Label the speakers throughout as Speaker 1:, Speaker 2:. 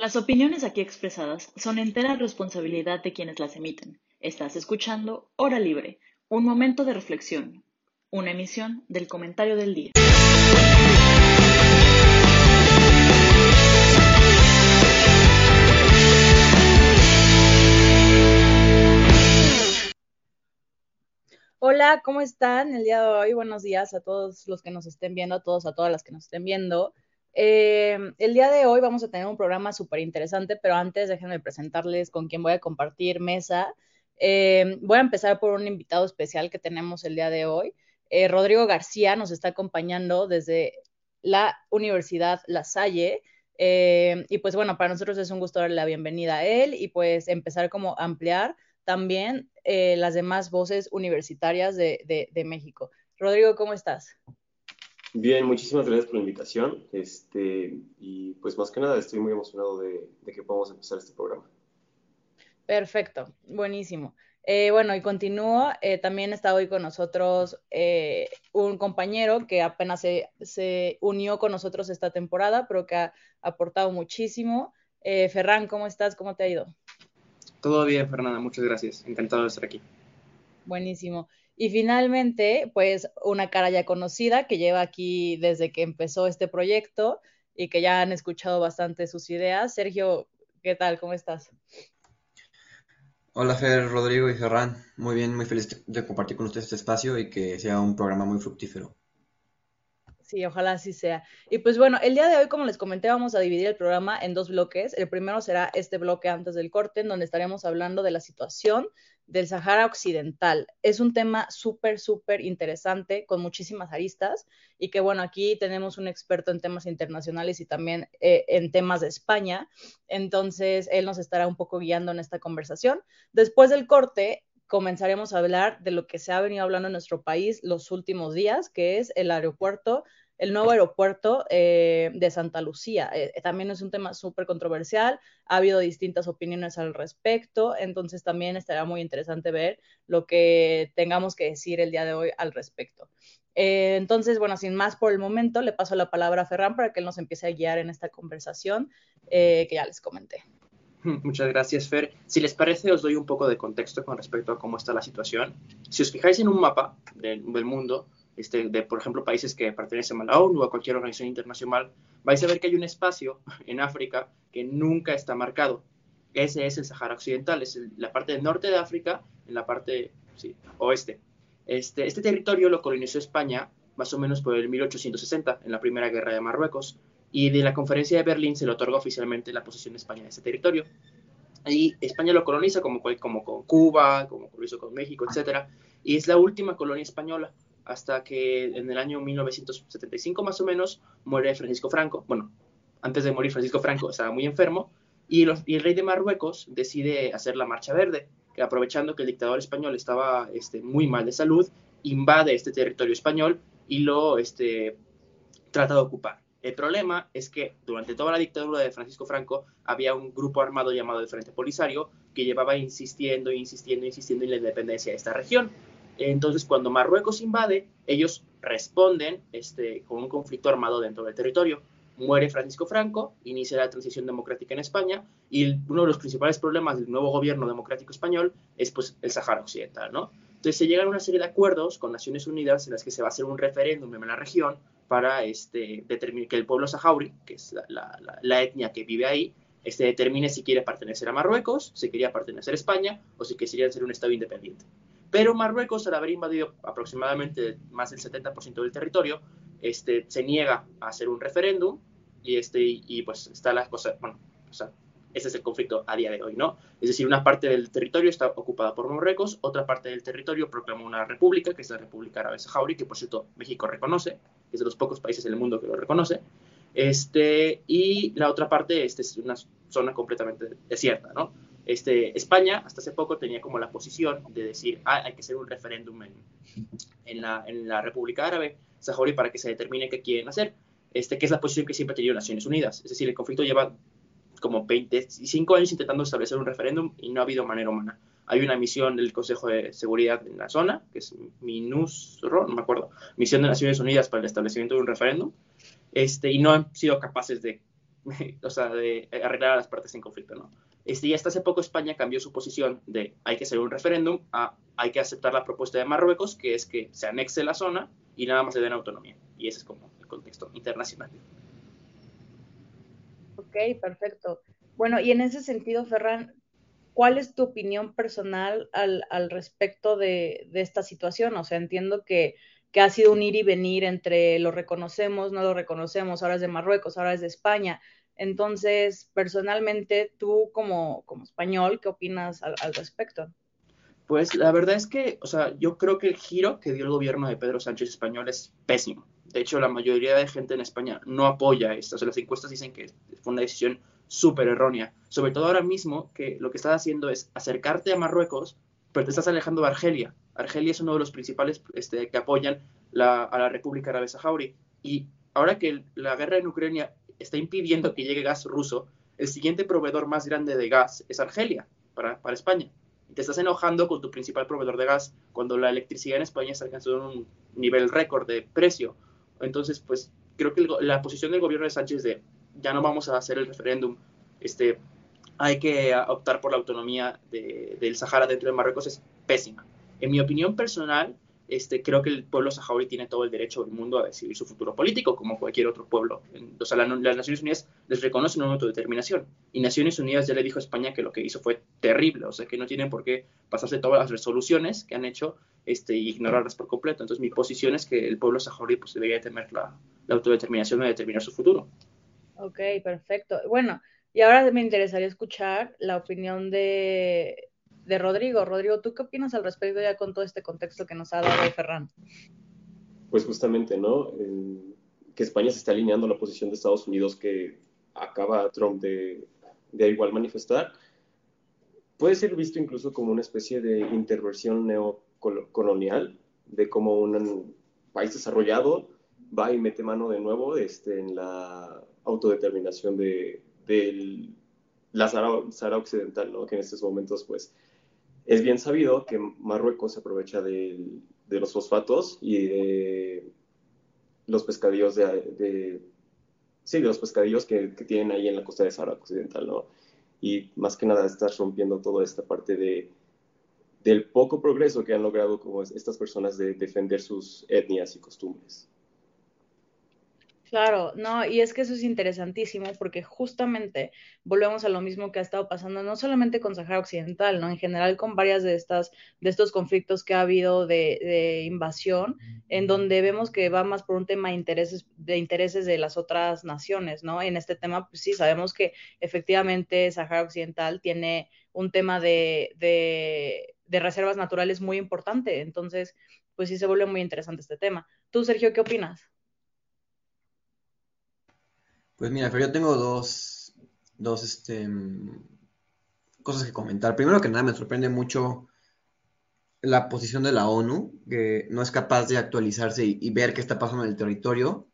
Speaker 1: Las opiniones aquí expresadas son entera responsabilidad de quienes las emiten. Estás escuchando Hora Libre, un momento de reflexión, una emisión del comentario del día.
Speaker 2: Hola, ¿cómo están el día de hoy? Buenos días a todos los que nos estén viendo, a todos, a todas las que nos estén viendo. Eh, el día de hoy vamos a tener un programa súper interesante, pero antes déjenme presentarles con quién voy a compartir mesa. Eh, voy a empezar por un invitado especial que tenemos el día de hoy. Eh, Rodrigo García nos está acompañando desde la Universidad La Salle. y pues bueno, para nosotros es un gusto darle la bienvenida a él y pues empezar como a ampliar también las demás voces universitarias de, de México. Rodrigo, ¿cómo estás?
Speaker 3: Bien, muchísimas gracias por la invitación. Este, y pues más que nada estoy muy emocionado de, que podamos empezar este programa.
Speaker 2: Perfecto, buenísimo. Eh, bueno, y continúo. Eh, también está hoy con nosotros eh, un compañero que apenas se, se, unió con nosotros esta temporada, pero que ha aportado muchísimo. Ferran, ¿cómo estás? ¿Cómo te ha ido?
Speaker 4: Todo bien, Fernanda, muchas gracias. Encantado de estar aquí.
Speaker 2: Buenísimo. Y finalmente, pues una cara ya conocida que lleva aquí desde que empezó este proyecto y que ya han escuchado bastante sus ideas. Sergio, ¿qué tal? ¿Cómo estás?
Speaker 5: Hola Fer, Rodrigo y Ferran. Muy bien, muy feliz de compartir con ustedes este espacio y que sea un programa muy fructífero.
Speaker 2: Sí, ojalá así sea. Y pues bueno, el día de hoy, como les comenté, vamos a dividir el programa en dos bloques. El primero será este bloque antes del corte, en donde estaremos hablando de la situación del Sahara Occidental. Es un tema súper, súper interesante, con muchísimas aristas, y que bueno, aquí tenemos un experto en temas internacionales y también eh, en temas de España, entonces él nos estará un poco guiando en esta conversación. Después del corte, comenzaremos a hablar de lo que se ha venido hablando en nuestro país los últimos días, que es el aeropuerto el nuevo aeropuerto eh, de Santa Lucía. Eh, también es un tema súper controversial, ha habido distintas opiniones al respecto, entonces también estará muy interesante ver lo que tengamos que decir el día de hoy al respecto. Eh, entonces, bueno, sin más por el momento, le paso la palabra a Ferran para que él nos empiece a guiar en esta conversación que ya les comenté.
Speaker 4: Muchas gracias, Fer. Si les parece, os doy un poco de contexto con respecto a cómo está la situación. Si os fijáis en un mapa del mundo, este, de, por ejemplo, países que pertenecen a la ONU o a cualquier organización internacional, vais a ver que hay un espacio en África que nunca está marcado. Ese es el Sahara Occidental, es la parte del norte de África, en la parte oeste. Este, este territorio lo colonizó España más o menos por el 1860, en la Primera Guerra de Marruecos, y de la Conferencia de Berlín se le otorga oficialmente la posesión de España de ese territorio. Y España lo coloniza como, como con Cuba, como lo hizo con México, etc. Y es la última colonia española hasta que en el año 1975 más o menos muere Francisco Franco. Bueno, antes de morir Francisco Franco estaba muy enfermo y, el rey de Marruecos decide hacer la Marcha Verde, que aprovechando que el dictador español estaba este, muy mal de salud, invade este territorio español y lo este, trata de ocupar. El problema es que durante toda la dictadura de Francisco Franco había un grupo armado llamado el Frente Polisario que llevaba insistiendo, insistiendo, insistiendo en la independencia de esta región. Entonces, cuando Marruecos invade, ellos responden este, con un conflicto armado dentro del territorio. Muere Francisco Franco, inicia la transición democrática en España y uno de los principales problemas del nuevo gobierno democrático español es pues, el Sahara Occidental. ¿no? Entonces se llegan a una serie de acuerdos con Naciones Unidas en las que se va a hacer un referéndum en la región para este, determinar que el pueblo saharaui, que es la, etnia que vive ahí, este, determine si quiere pertenecer a Marruecos, si quería pertenecer a España o si quisiera ser un Estado independiente. Pero Marruecos, al haber invadido aproximadamente más del 70% del territorio, este, se niega a hacer un referéndum y, este, y pues está la cosa, bueno, o sea, ese es el conflicto a día de hoy, ¿no? Es decir, una parte del territorio está ocupada por Marruecos, otra parte del territorio proclamó una república, que es la República Árabe Saharaui, que por cierto México reconoce, es de los pocos países en el mundo que lo reconoce, este, y la otra parte este, es una zona completamente desierta, ¿no? Este, España hasta hace poco tenía como la posición de decir, ah, hay que hacer un referéndum en, la, en la República Árabe Saharaui para que se determine qué quieren hacer, este, que es la posición que siempre ha tenido Naciones Unidas. Es decir, el conflicto lleva como 25 años intentando establecer un referéndum y no ha habido manera humana. Hay una misión del Consejo de Seguridad en la zona, que es MINUSRO, no me acuerdo, Misión de Naciones Unidas para el establecimiento de un referéndum, este, y no han sido capaces de o sea, de arreglar a las partes en conflicto, ¿no? Este, y hasta hace poco España cambió su posición de hay que hacer un referéndum a hay que aceptar la propuesta de Marruecos, que es que se anexe la zona y nada más le den autonomía. Y ese es como el contexto internacional.
Speaker 2: Ok, perfecto. Bueno, y en ese sentido, Ferran, ¿cuál es tu opinión personal al, al respecto de, de, esta situación? O sea, entiendo que, que, ha sido un ir y venir entre lo reconocemos, no lo reconocemos, ahora es de Marruecos, ahora es de España. Entonces, personalmente, tú como, como español, ¿qué opinas al, al, respecto?
Speaker 4: Pues la verdad es que, o sea, yo creo que el giro que dio el gobierno de Pedro Sánchez español es pésimo. De hecho, la mayoría de gente en España no apoya esto. O sea, las encuestas dicen que fue una decisión súper errónea. Sobre todo ahora mismo, que lo que estás haciendo es acercarte a Marruecos, pero te estás alejando de Argelia. Argelia es uno de los principales este, que apoyan la, a la República Árabe Saharaui. Y ahora que la guerra en Ucrania está impidiendo que llegue gas ruso, el siguiente proveedor más grande de gas es Argelia, para, para España. Y te estás enojando con tu principal proveedor de gas cuando la electricidad en España está alcanzando un nivel récord de precio. Entonces, pues creo que la posición del gobierno de Sánchez de ya no vamos a hacer el referéndum, este, hay que optar por la autonomía de, del Sahara dentro de Marruecos es pésima. En mi opinión personal, este, creo que el pueblo saharaui tiene todo el derecho del mundo a decidir su futuro político, como cualquier otro pueblo. O sea, la, las Naciones Unidas les reconocen una autodeterminación. Y Naciones Unidas ya le dijo a España que lo que hizo fue terrible, o sea, que no tienen por qué pasarse todas las resoluciones que han hecho este, y ignorarlas por completo. Entonces, mi posición es que el pueblo saharaui pues, debería tener la, la autodeterminación de determinar su futuro.
Speaker 2: Ok, perfecto. Bueno, y ahora me interesaría escuchar la opinión de, de Rodrigo. Rodrigo, ¿tú qué opinas al respecto ya con todo este contexto que nos ha dado Ferran?
Speaker 3: Pues justamente, ¿no? Que España se está alineando a la posición de Estados Unidos que acaba Trump de, de igual manifestar, puede ser visto incluso como una especie de intervención neocolonial, de cómo un país desarrollado va y mete mano de nuevo este, en la autodeterminación de, de la Sahara, Sahara, Occidental, ¿no? que en estos momentos pues es bien sabido que Marruecos se aprovecha de, de los fosfatos y de los pescadillos de, de sí, de los pescadillos que, que, tienen ahí en la costa de Sahara Occidental, ¿no? Y más que nada estás rompiendo toda esta parte de, del poco progreso que han logrado como estas personas de defender sus etnias y costumbres.
Speaker 2: Claro, no, y es que eso es interesantísimo porque justamente volvemos a lo mismo que ha estado pasando no solamente con Sahara Occidental, ¿no? En general con varias de estas, de estos conflictos que ha habido de, de invasión, en donde vemos que va más por un tema de intereses, de intereses de las otras naciones, ¿no? En este tema, pues sí, sabemos que efectivamente Sahara Occidental tiene un tema de, de, de reservas naturales muy importante, entonces, pues sí se vuelve muy interesante este tema. Tú, Sergio, ¿qué opinas?
Speaker 5: Pues mira, pero yo tengo dos, dos este, cosas que comentar. Primero que nada, me sorprende mucho la posición de la ONU, que no es capaz de actualizarse y, ver qué está pasando en el territorio.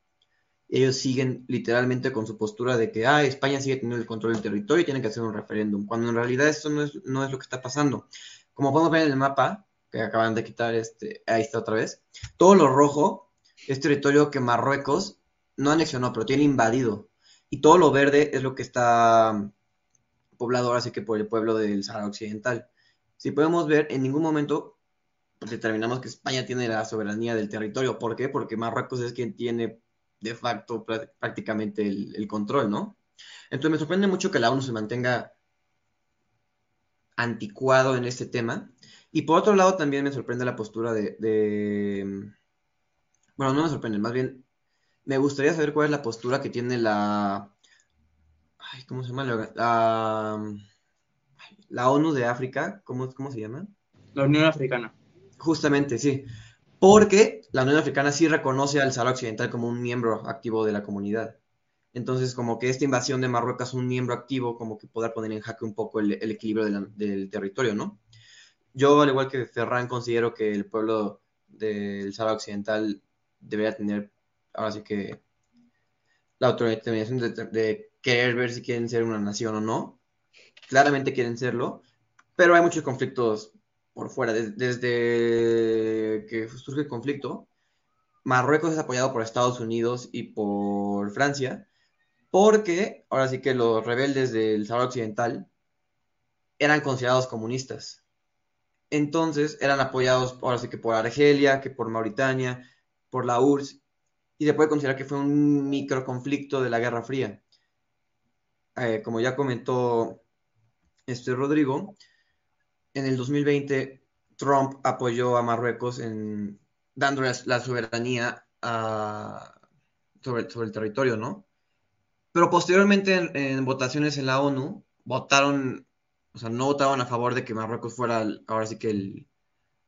Speaker 5: Ellos siguen literalmente con su postura de que ah, España sigue teniendo el control del territorio y tienen que hacer un referéndum, cuando en realidad eso no es, no es lo que está pasando. Como podemos ver en el mapa, que acaban de quitar, este, ahí está otra vez, todo lo rojo es territorio que Marruecos no anexionó, pero tiene invadido y todo lo verde es lo que está poblado ahora sí que por el pueblo del Sahara Occidental. Si podemos ver, en ningún momento determinamos que España tiene la soberanía del territorio. ¿Por qué? Porque Marruecos es quien tiene de facto prácticamente el, el control, ¿no? Entonces me sorprende mucho que la ONU se mantenga anticuado en este tema. Y por otro lado también me sorprende la postura de, de... Bueno, no me sorprende, más bien me gustaría saber cuál es la postura que tiene la. Ay, ¿Cómo se llama? La, la ONU de África. ¿Cómo, ¿Cómo se llama?
Speaker 4: La Unión Africana.
Speaker 5: Justamente, sí. Porque la Unión Africana sí reconoce al Sahara Occidental como un miembro activo de la comunidad. Entonces, como que esta invasión de Marruecos un miembro activo, como que poder poner en jaque un poco el, equilibrio del territorio, ¿no? Yo, al igual que Ferran, considero que el pueblo del Sahara Occidental debería tener ahora sí que la autodeterminación de, de, querer ver si quieren ser una nación o no. Claramente quieren serlo, pero hay muchos conflictos por fuera. Desde, desde que surge el conflicto, Marruecos es apoyado por Estados Unidos y por Francia, porque ahora sí que los rebeldes del Sahara Occidental eran considerados comunistas. Entonces eran apoyados ahora sí que por Argelia, que por Mauritania, por la URSS, y se puede considerar que fue un microconflicto de la Guerra Fría. Eh, como ya comentó este Rodrigo, en el 2020 Trump apoyó a Marruecos en dándole la soberanía sobre, sobre, el territorio, ¿no? Pero posteriormente en, votaciones en la ONU votaron, o sea, no votaron a favor de que Marruecos fuera ahora sí que el,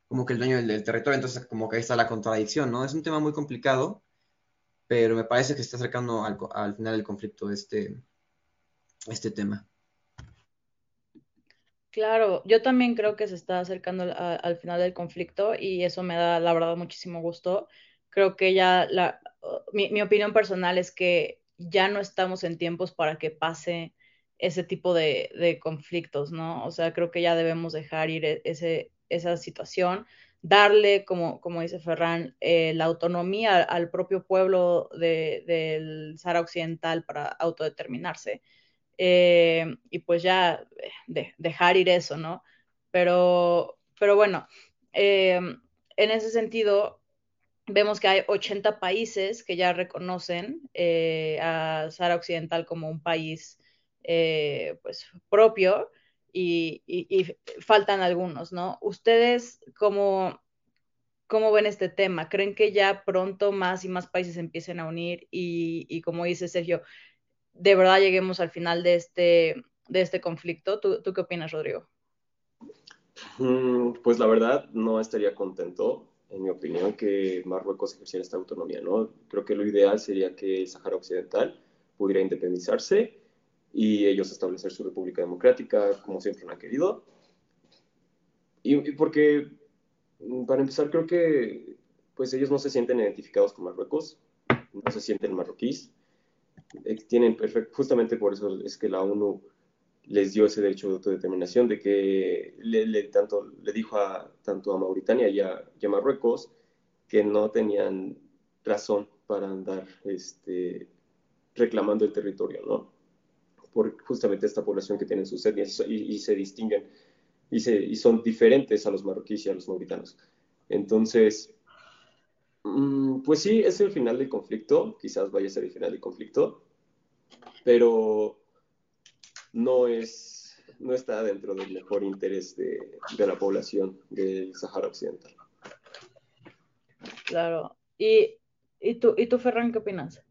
Speaker 5: como que el dueño del, territorio, entonces como que ahí está la contradicción, ¿no? Es un tema muy complicado, pero me parece que se está acercando al, al final del conflicto este, este tema.
Speaker 2: Claro, yo también creo que se está acercando al final del conflicto y eso me da, la verdad, muchísimo gusto. Creo que ya, la, mi, opinión personal es que ya no estamos en tiempos para que pase ese tipo de, conflictos, ¿no? O sea, creo que ya debemos dejar ir e, ese, esa situación, darle, como, como dice Ferran, eh, la autonomía al propio pueblo del Sahara Occidental para autodeterminarse. Eh, y pues ya eh, dejar ir eso, ¿no? Pero, pero bueno, en ese sentido, vemos que hay 80 países que ya reconocen a Sahara Occidental como un país pues propio y, faltan algunos, ¿no? ¿Ustedes cómo, cómo ven este tema? ¿Creen que ya pronto más y más países empiecen a unir? Y, y como dice Sergio, de verdad lleguemos al final de este, de este conflicto. ¿Tú, qué opinas, Rodrigo?
Speaker 3: Mm, pues la verdad no estaría contento, en mi opinión, que Marruecos ejerciera esta autonomía, ¿no? Creo que lo ideal sería que el Sahara Occidental pudiera independizarse y ellos establecer su república democrática como siempre lo han querido. Y, y porque, mm, para empezar, creo que pues ellos no se sienten identificados con Marruecos, no se sienten marroquíes, tienen perfecto, justamente por eso es que la ONU les dio ese derecho de autodeterminación, de que le, tanto, le dijo a, tanto a Mauritania y a, Marruecos que no tenían razón para andar este, reclamando el territorio, ¿no? Por justamente esta población que tiene sus etnias y, se distinguen y, se, y son diferentes a los marroquíes y a los mauritanos. Entonces, Mm, pues sí, es el final del conflicto, quizás vaya a ser el final del conflicto, pero no es, no está dentro del mejor interés de, de la población del Sahara Occidental.
Speaker 2: Claro. ¿Y, y, tú, ¿Y tú, Ferran, qué opinas?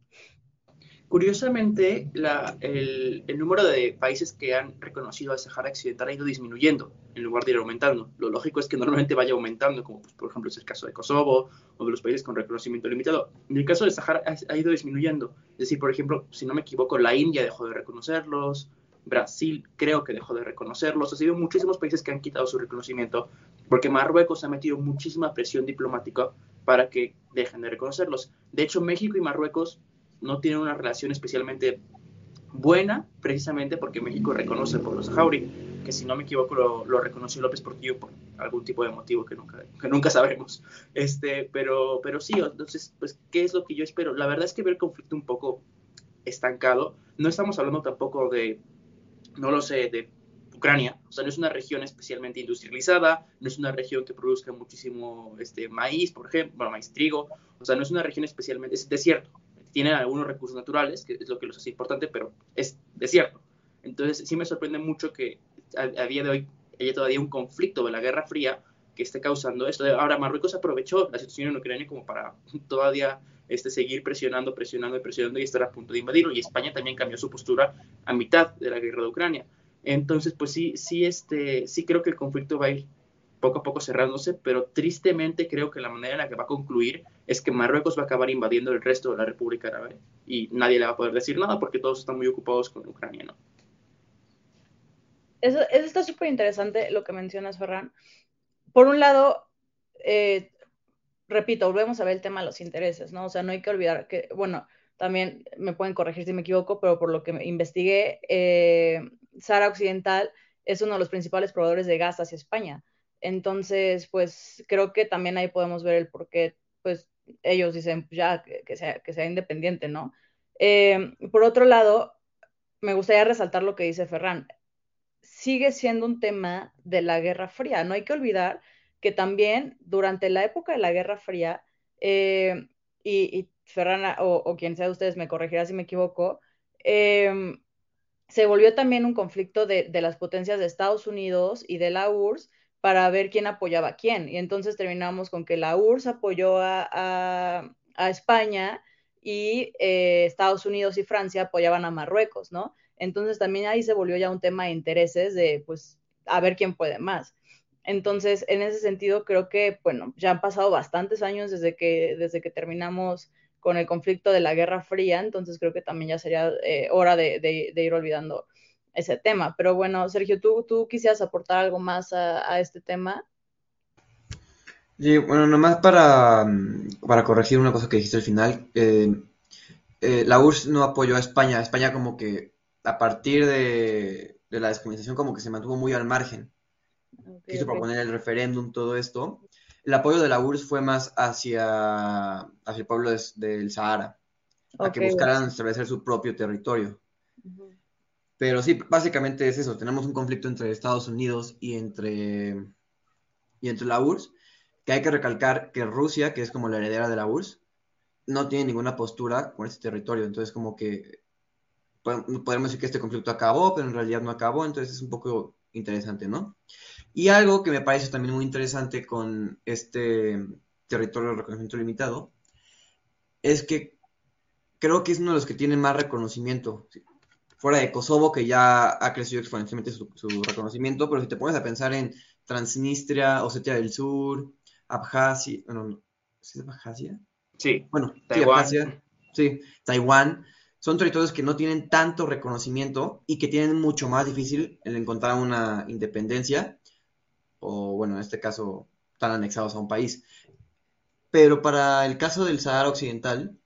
Speaker 4: Curiosamente, el, número de países que han reconocido al Sahara Occidental ha ido disminuyendo en lugar de ir aumentando. Lo lógico es que normalmente vaya aumentando, como pues, por ejemplo es el caso de Kosovo o de los países con reconocimiento limitado. En el caso de Sahara ha, ido disminuyendo. Es decir, por ejemplo, si no me equivoco, la India dejó de reconocerlos, Brasil creo que dejó de reconocerlos. Ha sido muchísimos países que han quitado su reconocimiento porque Marruecos ha metido muchísima presión diplomática para que dejen de reconocerlos. De hecho, México y Marruecos no tienen una relación especialmente buena, precisamente porque México reconoce por los Jauri, que si no me equivoco lo, reconoció López Portillo por algún tipo de motivo que nunca, que nunca sabremos. Este, pero, pero sí, entonces, pues, ¿qué es lo que yo espero? La verdad es que veo el conflicto un poco estancado. No estamos hablando tampoco de, no lo sé, de Ucrania. O sea, no es una región especialmente industrializada, no es una región que produzca muchísimo este, maíz, por ejemplo, maíz trigo. O sea, no es una región especialmente, es desierto tienen algunos recursos naturales, que es lo que los hace importante, pero es desierto. Entonces, sí me sorprende mucho que a, día de hoy haya todavía un conflicto de la Guerra Fría que esté causando esto. Ahora, Marruecos aprovechó la situación en Ucrania como para todavía este, seguir presionando, presionando y presionando y estar a punto de invadirlo. Y España también cambió su postura a mitad de la guerra de Ucrania. Entonces, pues sí, sí, este, sí creo que el conflicto va a ir poco a poco cerrándose, pero tristemente creo que la manera en la que va a concluir es que Marruecos va a acabar invadiendo el resto de la República Árabe y nadie le va a poder decir nada porque todos están muy ocupados con Ucrania, ¿no?
Speaker 2: Eso, está súper interesante lo que mencionas, Ferran. Por un lado, eh, repito, volvemos a ver el tema de los intereses, ¿no? O sea, no hay que olvidar que, bueno, también me pueden corregir si me equivoco, pero por lo que investigué, eh, Sahara Occidental es uno de los principales proveedores de gas hacia España. Entonces, pues creo que también ahí podemos ver el por qué, pues ellos dicen, pues, ya, que, sea, que sea independiente, ¿no? Eh, por otro lado, me gustaría resaltar lo que dice Ferran. Sigue siendo un tema de la Guerra Fría. No hay que olvidar que también durante la época de la Guerra Fría, eh, y, Ferran o, quien sea de ustedes me corregirá si me equivoco, eh, se volvió también un conflicto de, las potencias de Estados Unidos y de la URSS para ver quién apoyaba a quién. Y entonces terminamos con que la URSS apoyó a, España y eh, Estados Unidos y Francia apoyaban a Marruecos, ¿no? Entonces también ahí se volvió ya un tema de intereses de, pues, a ver quién puede más. Entonces, en ese sentido, creo que, bueno, ya han pasado bastantes años desde que, desde que terminamos con el conflicto de la Guerra Fría, entonces creo que también ya sería eh, hora de, ir olvidando ese tema. Pero bueno, Sergio, ¿tú, tú quisieras aportar algo más a, este tema?
Speaker 5: Sí, bueno, nomás para, para corregir una cosa que dijiste al final. Eh, eh, la URSS no apoyó a España. España como que a partir de, la descolonización como que se mantuvo muy al margen. Quiso proponer el referéndum, todo esto el apoyo de la URSS fue más hacia, hacia el pueblo del Sahara, a que buscaran establecer su propio territorio. Pero sí, básicamente es eso, tenemos un conflicto entre Estados Unidos y entre, y entre la URSS, que hay que recalcar que Rusia, que es como la heredera de la URSS, no tiene ninguna postura con este territorio, entonces como que podemos decir que este conflicto acabó, pero en realidad no acabó, entonces es un poco interesante, ¿no? Y algo que me parece también muy interesante con este territorio de reconocimiento limitado es que creo que es uno de los que tiene más reconocimiento. Fuera de Kosovo, que ya ha crecido exponencialmente su, reconocimiento, pero si te pones a pensar en Transnistria, Osetia del Sur, Abjasia, bueno, ¿sí es Abjasia?
Speaker 4: Sí.
Speaker 5: Bueno, Taiwán. sí, Taiwán son territorios que no tienen tanto reconocimiento y que tienen mucho más difícil el encontrar una independencia o bueno, en este caso, están anexados a un país. Pero para el caso del Sahara Occidental,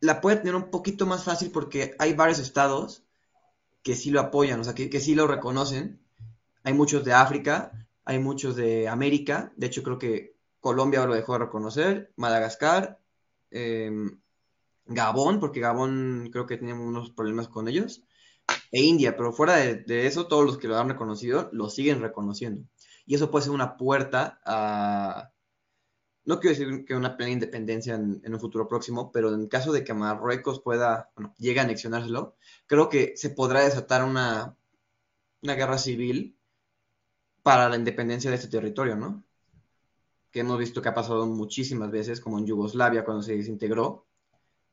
Speaker 5: la puede tener un poquito más fácil porque hay varios estados que sí lo apoyan, o sea, que, que sí lo reconocen. Hay muchos de África, hay muchos de América, de hecho creo que Colombia lo dejó de reconocer, Madagascar, em, Gabón, porque Gabón creo que tenía unos problemas con ellos, e India, pero fuera de, eso, todos los que lo han reconocido lo siguen reconociendo. Y eso puede ser una puerta a, no quiero decir que una plena independencia en, un futuro próximo, pero en caso de que Marruecos pueda, bueno, llegue a anexionárselo, creo que se podrá desatar una, una guerra civil para la independencia de este territorio, ¿no? Que hemos visto que ha pasado muchísimas veces, como en Yugoslavia cuando se desintegró,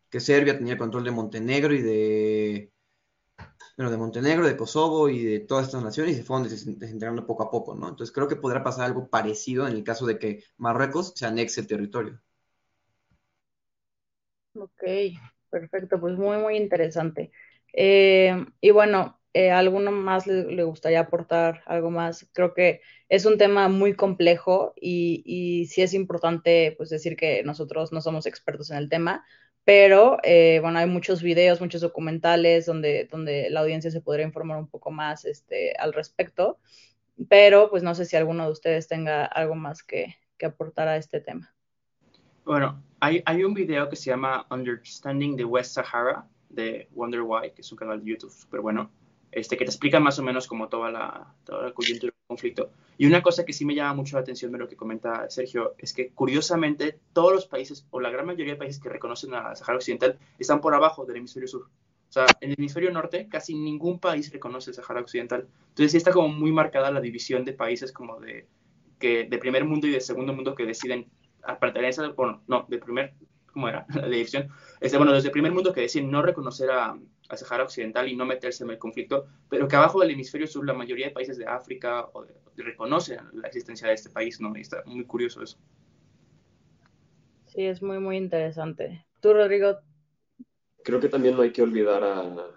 Speaker 5: que Serbia tenía control de Montenegro y de bueno, de Montenegro, de Kosovo y de todas estas naciones y se fueron desintegrando poco a poco, ¿no? Entonces creo que podrá pasar algo parecido en el caso de que Marruecos se anexe el territorio.
Speaker 2: Ok, perfecto, pues muy, muy interesante. Eh, y bueno, eh, ¿alguno más le, gustaría aportar algo más? Creo que es un tema muy complejo y, y sí es importante pues decir que nosotros no somos expertos en el tema, pero eh, bueno, hay muchos videos, muchos documentales donde, donde la audiencia se podría informar un poco más este, al respecto, pero pues no sé si alguno de ustedes tenga algo más que, que aportar a este tema.
Speaker 4: Bueno, hay, hay, un video que se llama Understanding the West Sahara de Wonder Why, que es un canal de YouTube súper bueno, este, que te explica más o menos como toda la, toda la coyuntura conflicto. Y una cosa que sí me llama mucho la atención de lo que comenta Sergio es que curiosamente todos los países, o la gran mayoría de países que reconocen a Sahara Occidental, están por abajo del hemisferio sur. O sea, en el hemisferio norte casi ningún país reconoce el Sahara Occidental. Entonces sí está como muy marcada la división de países como de, que, de primer mundo y de segundo mundo que deciden pertenecer, bueno, no, de primer, ¿cómo era? La división. Este, bueno, desde el primer mundo que deciden no reconocer a, a Sahara Occidental y no meterse en el conflicto, pero que abajo del hemisferio sur la mayoría de países de África reconocen la existencia de este país, ¿no? Y está muy curioso eso.
Speaker 2: Sí, es muy, muy interesante. ¿Tú, Rodrigo?
Speaker 3: Creo que también no hay que olvidar a,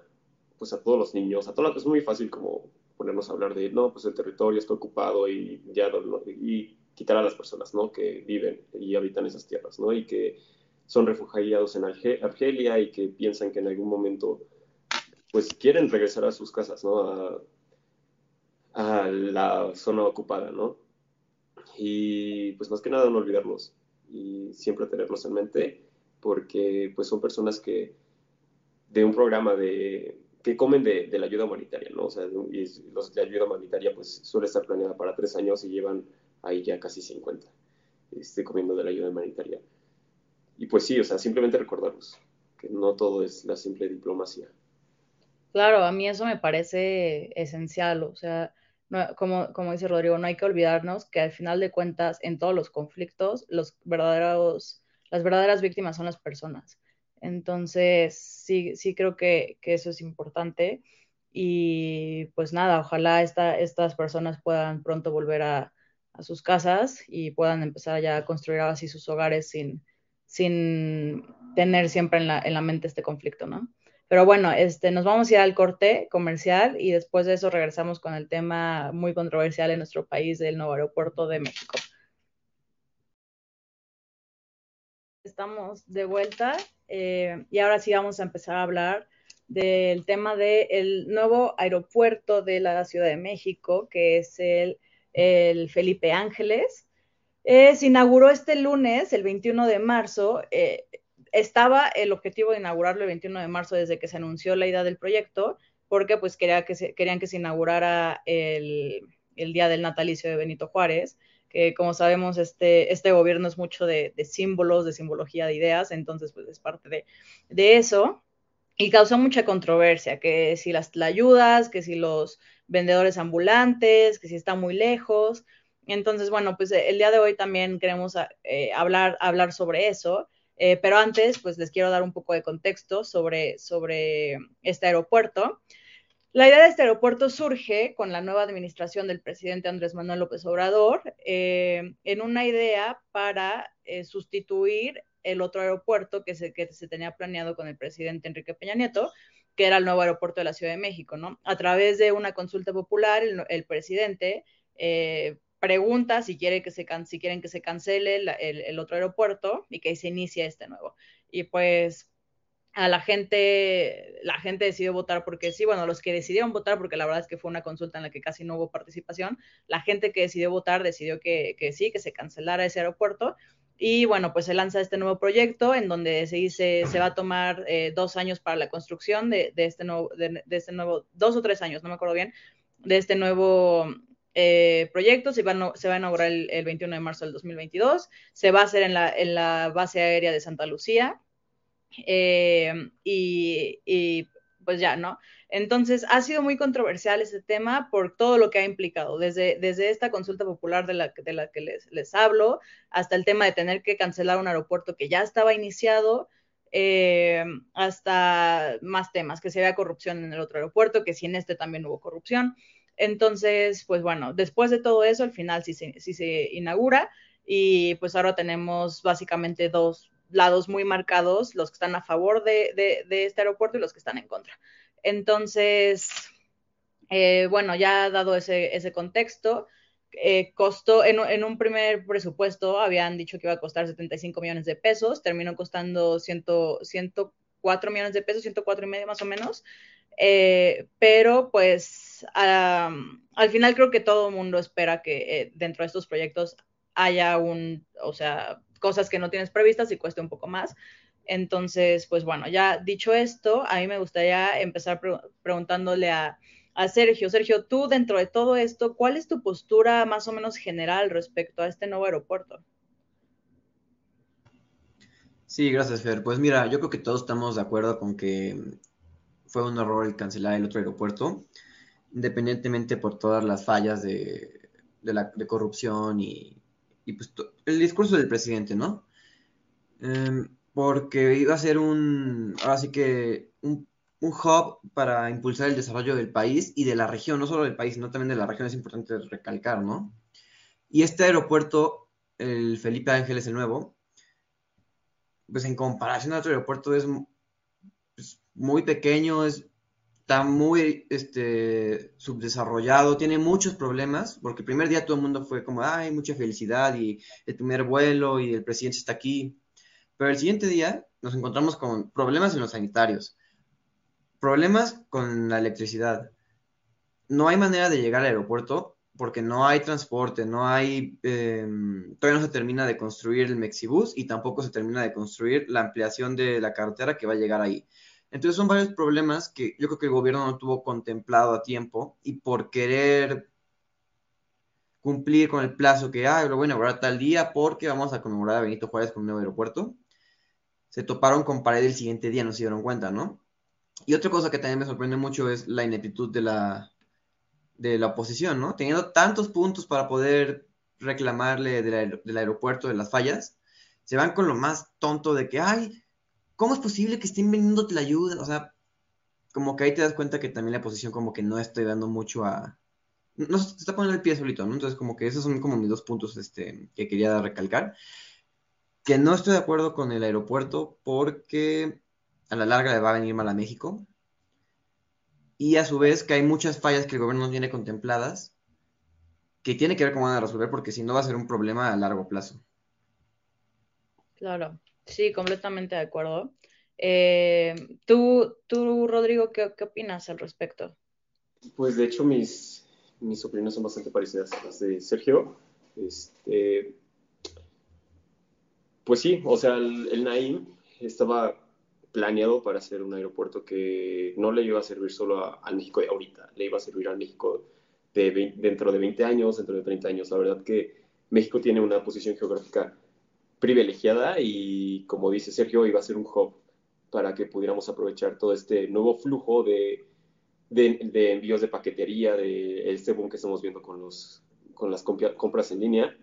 Speaker 3: pues a todos los niños, a todos, es muy fácil como ponernos a hablar de, no, pues el territorio está ocupado y ya, y quitar a las personas, ¿no? Que viven y habitan esas tierras, ¿no? Y que son refugiados en Argelia y que piensan que en algún momento pues quieren regresar a sus casas, ¿no? A, la zona ocupada, ¿no? Y pues más que nada no olvidarlos y siempre tenerlos en mente porque pues son personas que de un programa de que comen de, la ayuda humanitaria, ¿no? O sea, y los de ayuda humanitaria pues suele estar planeada para tres años y llevan ahí ya casi 50 este, comiendo de la ayuda humanitaria. Y pues sí, o sea, simplemente recordarlos, que no todo es la simple diplomacia.
Speaker 2: Claro, a mí eso me parece esencial, o sea, como, como dice Rodrigo, no hay que olvidarnos que al final de cuentas, en todos los conflictos, los verdaderos, las verdaderas víctimas son las personas. Entonces, sí, sí creo que, eso es importante. Y pues nada, ojalá estas personas puedan pronto volver a, sus casas y puedan empezar ya a construir así sus hogares sin, sin tener siempre en la, en la mente este conflicto, ¿no? Pero bueno, este, nos vamos a ir al corte comercial y después de eso regresamos con el tema muy controversial en nuestro país del nuevo aeropuerto de México. Estamos de vuelta eh, y ahora sí vamos a empezar a hablar del tema del nuevo aeropuerto de la Ciudad de México, que es el, Felipe Ángeles. Eh, se inauguró este lunes, el 21 de marzo. Eh, estaba el objetivo de inaugurarlo el 21 de marzo desde que se anunció la idea del proyecto, porque pues quería que se, querían que se inaugurara el, día del natalicio de Benito Juárez, que como sabemos este, este gobierno es mucho de, símbolos, de simbología de ideas, entonces pues es parte de, de eso. Y causó mucha controversia, que si las ayudas, que si los vendedores ambulantes, que si está muy lejos. Entonces, bueno, pues el día de hoy también queremos eh, hablar, hablar sobre eso. Eh, pero antes, pues les quiero dar un poco de contexto sobre, sobre este aeropuerto. La idea de este aeropuerto surge con la nueva administración del presidente Andrés Manuel López Obrador eh, en una idea para eh, sustituir el otro aeropuerto que se, que se tenía planeado con el presidente Enrique Peña Nieto, que era el nuevo aeropuerto de la Ciudad de México, ¿no? A través de una consulta popular, el, el presidente pregunta si, quiere que se si quieren que se cancele el, otro aeropuerto y que se inicie este nuevo. Y pues a la gente, la gente decidió votar porque sí, bueno, los que decidieron votar, porque la verdad es que fue una consulta en la que casi no hubo participación, la gente que decidió votar decidió que, sí, que se cancelara ese aeropuerto. Y bueno, pues se lanza este nuevo proyecto en donde se dice se va a tomar eh, dos años para la construcción de, este nuevo, de, este nuevo, dos o tres años, no me acuerdo bien, de este nuevo eh, proyecto, se va, a inaugurar el, 21 de marzo del 2022, se va a hacer en la, base aérea de Santa Lucía eh, y, pues ya, ¿no? Entonces, ha sido muy controversial ese tema por todo lo que ha implicado, desde, desde esta consulta popular de la, de la que les, les, hablo, hasta el tema de tener que cancelar un aeropuerto que ya estaba iniciado, eh, hasta más temas, que se vea corrupción en el otro aeropuerto, que si en este también hubo corrupción. Entonces, pues bueno, después de todo eso, al final sí se, inaugura y pues ahora tenemos básicamente dos lados muy marcados, los que están a favor de, este aeropuerto y los que están en contra. Entonces, eh, bueno, ya dado ese, contexto, eh, costó, en, un primer presupuesto habían dicho que iba a costar 75 millones de pesos, terminó costando 104 millones de pesos, 104 y medio más o menos, eh, pero pues al final creo que todo el mundo espera que eh, dentro de estos proyectos haya un, o sea, cosas que no tienes previstas y cueste un poco más. Entonces, pues bueno, ya dicho esto, a mí me gustaría empezar preguntándole a, a Sergio. Sergio, tú dentro de todo esto, ¿cuál es tu postura más o menos general respecto a este nuevo aeropuerto?
Speaker 5: Sí, gracias, Fer. Pues mira, yo creo que todos estamos de acuerdo con que fue un error el cancelar el otro aeropuerto independientemente por todas las fallas de, la, corrupción y, pues, el discurso del presidente, ¿no? Em, porque iba a ser un, ahora sí que un, hub para impulsar el desarrollo del país y de la región, no solo del país, sino también de la región, es importante recalcar, ¿no? Y este aeropuerto, el Felipe Ángeles el Nuevo, pues en comparación a otro aeropuerto es pues, muy pequeño, es está muy este, subdesarrollado, tiene muchos problemas, porque el primer día todo el mundo fue como, ay, mucha felicidad y el primer vuelo y el presidente está aquí. Pero el siguiente día nos encontramos con problemas en los sanitarios, problemas con la electricidad. No hay manera de llegar al aeropuerto porque no hay transporte, no hay, em, todavía no se termina de construir el Mexibus y tampoco se termina de construir la ampliación de la carretera que va a llegar ahí. Entonces son varios problemas que yo creo que el gobierno no tuvo contemplado a tiempo y por querer cumplir con el plazo que, ah, lo voy a inaugurar tal día porque vamos a conmemorar a Benito Juárez con un nuevo aeropuerto, se toparon con pared el siguiente día, no se dieron cuenta, ¿no? Y otra cosa que también me sorprende mucho es la ineptitud de la, de la oposición, ¿no? Teniendo tantos puntos para poder reclamarle del, aeropuerto, de las fallas, se van con lo más tonto de que, ay, ¿cómo es posible que estén vendiéndote la ayuda? O sea, como que ahí te das cuenta que también la oposición como que no estoy dando mucho a... No se está poniendo el pie solito, ¿no? Entonces como que esos son como mis dos puntos este, que quería recalcar. Que no estoy de acuerdo con el aeropuerto porque a la larga le va a venir mal a México. Y a su vez que hay muchas fallas que el gobierno no tiene contempladas que tiene que ver cómo van a resolver porque si no va a ser un problema a largo plazo.
Speaker 2: Claro, sí, completamente de acuerdo. Eh, ¿tú, tú, Rodrigo, ¿qué, ¿qué, opinas al respecto?
Speaker 3: Pues de hecho mis, mis opiniones son bastante parecidas a las de Sergio. Este, pues sí, o sea, el, el Naim estaba planeado para ser un aeropuerto que no le iba a servir solo al México de ahorita, le iba a servir al México de dentro de 20 años, dentro de 30 años. La verdad que México tiene una posición geográfica privilegiada y, como dice Sergio, iba a ser un hub para que pudiéramos aprovechar todo este nuevo flujo de, envíos de paquetería, de este boom que estamos viendo con, los, con las compras en línea.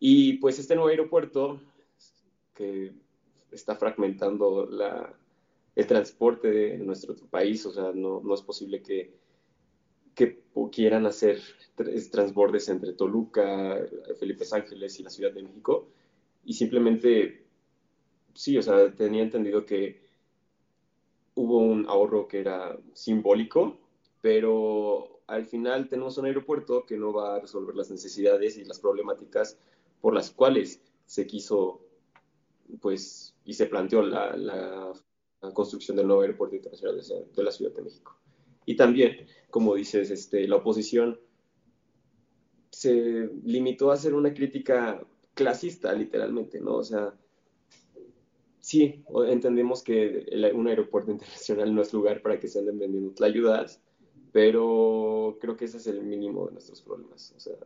Speaker 3: Y pues este nuevo aeropuerto, que está fragmentando el transporte de nuestro país, o sea, no, no es posible que, que quieran hacer transbordes entre Toluca, Felipe Ángeles y la Ciudad de México, y simplemente, sí, o sea, tenía entendido que hubo un ahorro que era simbólico, pero al final tenemos un aeropuerto que no va a resolver las necesidades y las problemáticas por las cuales se quiso pues, y se planteó la, la, construcción del nuevo aeropuerto internacional de, la Ciudad de México. Y también, como dices, este, la oposición se limitó a hacer una crítica clasista, literalmente, ¿no? O sea, sí, entendemos que un aeropuerto internacional no es lugar para que se anden vendiendo ayudas, pero creo que ese es el mínimo de nuestros problemas. O sea,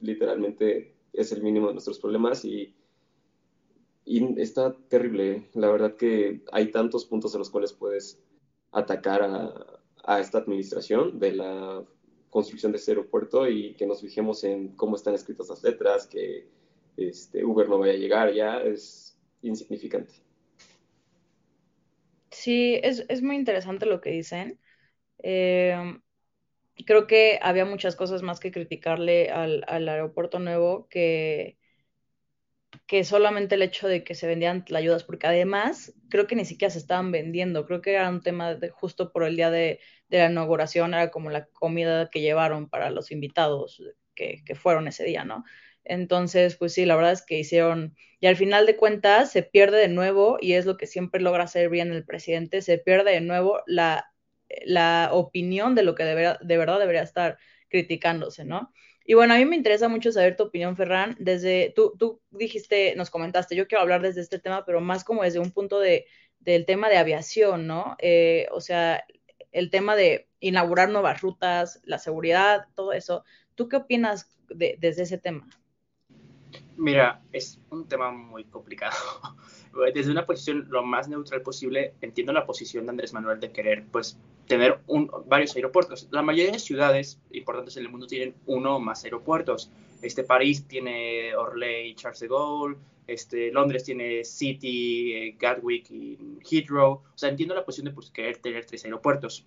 Speaker 3: literalmente es el mínimo de nuestros problemas y está terrible. La verdad que hay tantos puntos en los cuales puedes atacar a, esta administración de la construcción de ese aeropuerto y que nos fijemos en cómo están escritas las letras, que este, Uber no vaya a llegar ya, es insignificante.
Speaker 2: Sí, es, muy interesante lo que dicen. Eh, creo que había muchas cosas más que criticarle al, al aeropuerto nuevo que que solamente el hecho de que se vendían ayudas, porque además creo que ni siquiera se estaban vendiendo, creo que era un tema de, justo por el día de, la inauguración, era como la comida que llevaron para los invitados que, fueron ese día, ¿no? Entonces, pues sí, la verdad es que hicieron, y al final de cuentas se pierde de nuevo, y es lo que siempre logra hacer bien el presidente, se pierde de nuevo la, la opinión de lo que de verdad debería estar criticándose, ¿no? Y bueno, a mí me interesa mucho saber tu opinión, Ferran. Desde, tú, tú dijiste, nos comentaste, yo quiero hablar desde este tema, pero más como desde un punto de, del tema de aviación, ¿no? Eh, o sea, el tema de inaugurar nuevas rutas, la seguridad, todo eso. ¿Tú qué opinas de, desde ese tema?
Speaker 4: Mira, es un tema muy complicado. Desde una posición lo más neutral posible, entiendo la posición de Andrés Manuel de querer, pues, tener un, varios aeropuertos. La mayoría de ciudades importantes en el mundo tienen uno o más aeropuertos. Este París tiene Orly, Charles de Gaulle, este, Londres tiene City, eh, Gatwick y Heathrow. O sea, entiendo la posición de pues, querer tener tres aeropuertos.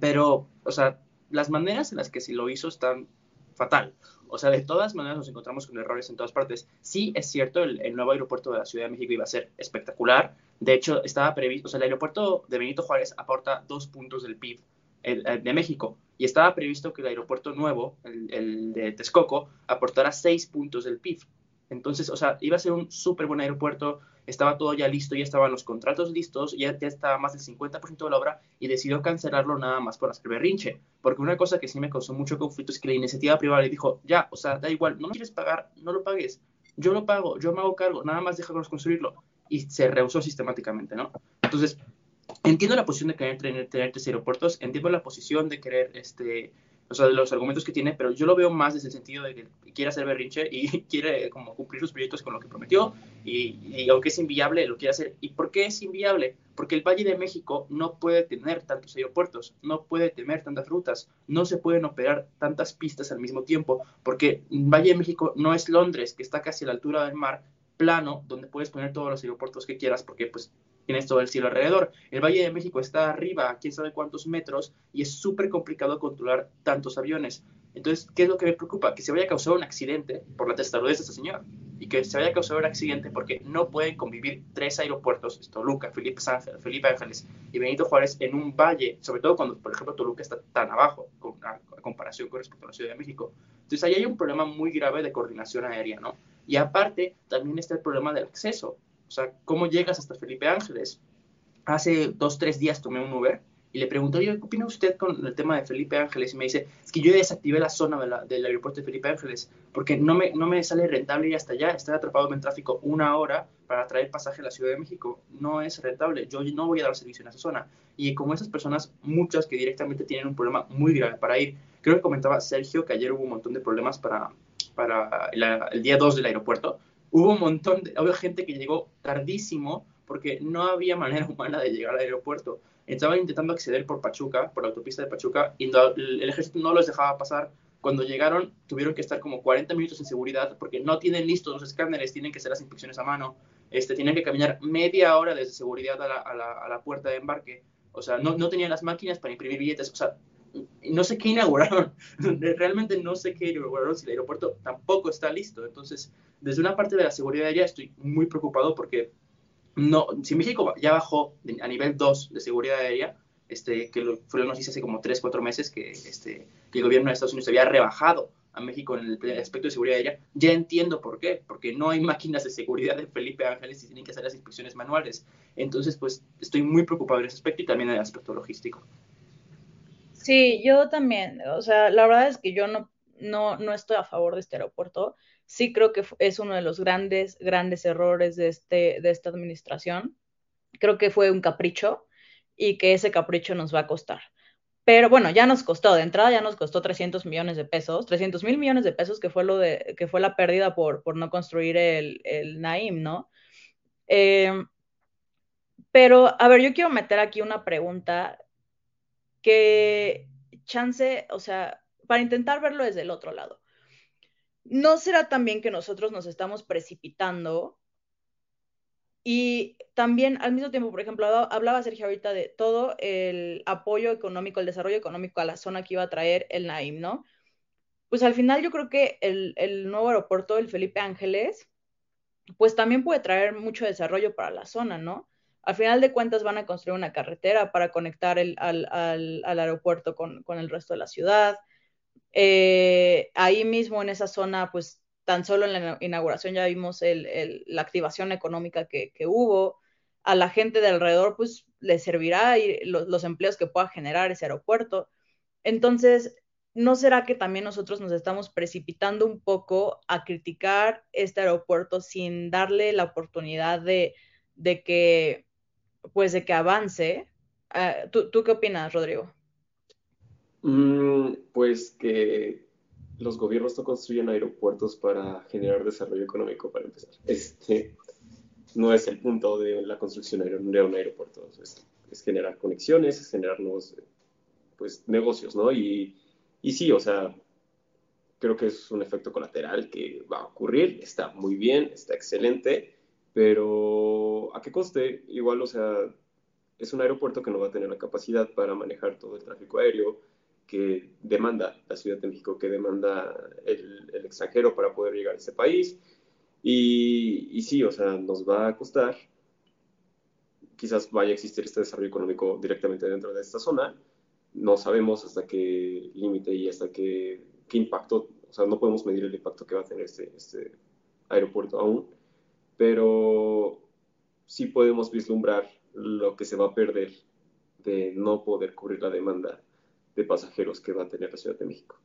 Speaker 4: Pero, o sea, las maneras en las que se lo hizo están fatal. O sea, de todas maneras nos encontramos con errores en todas partes. Sí, es cierto, el, nuevo aeropuerto de la Ciudad de México iba a ser espectacular. De hecho, estaba previsto, o sea, el aeropuerto de Benito Juárez aporta dos puntos del PIB de México. Y estaba previsto que el aeropuerto nuevo, el, de Texcoco, aportara seis puntos del PIB. Entonces, o sea, iba a ser un súper buen aeropuerto estaba todo ya listo, ya estaban los contratos listos, ya, estaba más del 50% de la obra y decidió cancelarlo nada más por hacer berrinche. Porque una cosa que sí me causó mucho conflicto es que la iniciativa privada le dijo, ya, o sea, da igual, no me quieres pagar, no lo pagues, yo lo pago, yo me hago cargo, nada más déjanos construirlo. Y se rehusó sistemáticamente, ¿no? Entonces, entiendo la posición de querer tener tres aeropuertos, entiendo la posición de querer este, o sea, de los argumentos que tiene, pero yo lo veo más desde el sentido de que quiere hacer berrinche y quiere como cumplir sus proyectos con lo que prometió y, aunque es inviable, lo quiere hacer. ¿Y por qué es inviable? Porque el Valle de México no puede tener tantos aeropuertos, no puede tener tantas rutas, no se pueden operar tantas pistas al mismo tiempo, porque Valle de México no es Londres, que está casi a la altura del mar, plano, donde puedes poner todos los aeropuertos que quieras, porque pues tienes todo el cielo alrededor. El Valle de México está arriba, quién sabe cuántos metros, y es súper complicado controlar tantos aviones. Entonces, ¿qué es lo que me preocupa? Que se vaya a causar un accidente por la testarudez de este señor. Y que se vaya a causar un accidente porque no pueden convivir tres aeropuertos, Toluca, Felipe, Felipe Ángeles y Benito Juárez, en un valle, sobre todo cuando, por ejemplo, Toluca está tan abajo, con, a, comparación con respecto a la Ciudad de México. Entonces, ahí hay un problema muy grave de coordinación aérea, ¿no? Y aparte, también está el problema del acceso. O sea, ¿cómo llegas hasta Felipe Ángeles? Hace dos, tres días tomé un Uber y le pregunté, ¿qué opina usted con el tema de Felipe Ángeles? Y me dice, es que yo desactivé la zona del aeropuerto de Felipe Ángeles porque no me, no me sale rentable ir hasta allá, estar atrapado en tráfico una hora para traer pasaje a la Ciudad de México. No es rentable, yo no voy a dar servicio en esa zona. Y como esas personas, muchas que directamente tienen un problema muy grave para ir. Creo que comentaba Sergio que ayer hubo un montón de problemas para, para el día 2 del aeropuerto hubo un montón de había gente que llegó tardísimo porque no había manera humana de llegar al aeropuerto. Estaban intentando acceder por Pachuca, por la autopista de Pachuca, y el ejército no los dejaba pasar. Cuando llegaron, tuvieron que estar como 40 minutos en seguridad porque no tienen listos los escáneres, tienen que hacer las inspecciones a mano. Este, tienen que caminar media hora desde seguridad a la, a la, a la puerta de embarque. O sea, no, no tenían las máquinas para imprimir billetes. O sea, no sé qué inauguraron, realmente no sé qué inauguraron si el aeropuerto tampoco está listo. Entonces, desde una parte de la seguridad aérea estoy muy preocupado porque no, si México ya bajó a nivel 2 de seguridad aérea, este, que fue la noticia hace como 3, 4 meses que, este, que el gobierno de Estados Unidos había rebajado a México en el aspecto de seguridad aérea, ya entiendo por qué, porque no hay máquinas de seguridad de Felipe Ángeles y tienen que hacer las inspecciones manuales. Entonces, pues estoy muy preocupado en ese aspecto y también en el aspecto logístico.
Speaker 2: Sí, yo también. O sea, la verdad es que yo no, no, no estoy a favor de este aeropuerto. Sí creo que es uno de los grandes, grandes errores de, este, de esta administración. Creo que fue un capricho y que ese capricho nos va a costar. Pero bueno, ya nos costó, de entrada ya nos costó 300 millones de pesos, 300 mil millones de pesos, que fue, lo de, que fue la pérdida por, por no construir el, el Naim, ¿no? Eh, pero, a ver, yo quiero meter aquí una pregunta que chance, o sea, para intentar verlo desde el otro lado. ¿No será también que nosotros nos estamos precipitando? Y también al mismo tiempo, por ejemplo, hablaba Sergio ahorita de todo el apoyo económico, el desarrollo económico a la zona que iba a traer el Naim, ¿no? Pues al final yo creo que el, el nuevo aeropuerto del Felipe Ángeles, pues también puede traer mucho desarrollo para la zona, ¿no? Al final de cuentas van a construir una carretera para conectar el, al, al, al, aeropuerto con, con, el resto de la ciudad. Eh, ahí mismo en esa zona, pues tan solo en la inauguración ya vimos el, el, la activación económica que, que, hubo. A la gente de alrededor, pues le servirá y los, los empleos que pueda generar ese aeropuerto. Entonces, ¿no será que también nosotros nos estamos precipitando un poco a criticar este aeropuerto sin darle la oportunidad de, de que pues de que avance. Uh, ¿tú, ¿tú, qué opinas, Rodrigo?
Speaker 3: Mm, pues que los gobiernos no construyen aeropuertos para generar desarrollo económico, para empezar. Este no es el punto de la construcción de un aeropuerto. Es, es generar conexiones, es generar nuevos pues, negocios, ¿no? Y, y sí, o sea, creo que es un efecto colateral que va a ocurrir. Está muy bien, está excelente pero ¿a qué coste? Igual, o sea, es un aeropuerto que no va a tener la capacidad para manejar todo el tráfico aéreo que demanda la Ciudad de México, que demanda el, el extranjero para poder llegar a ese país. Y, y, sí, o sea, nos va a costar. Quizás vaya a existir este desarrollo económico directamente dentro de esta zona. No sabemos hasta qué límite y hasta qué, qué impacto, o sea, no podemos medir el impacto que va a tener este, este aeropuerto aún pero sí podemos vislumbrar lo que se va a perder de no poder cubrir la demanda de pasajeros que va a tener la Ciudad de México.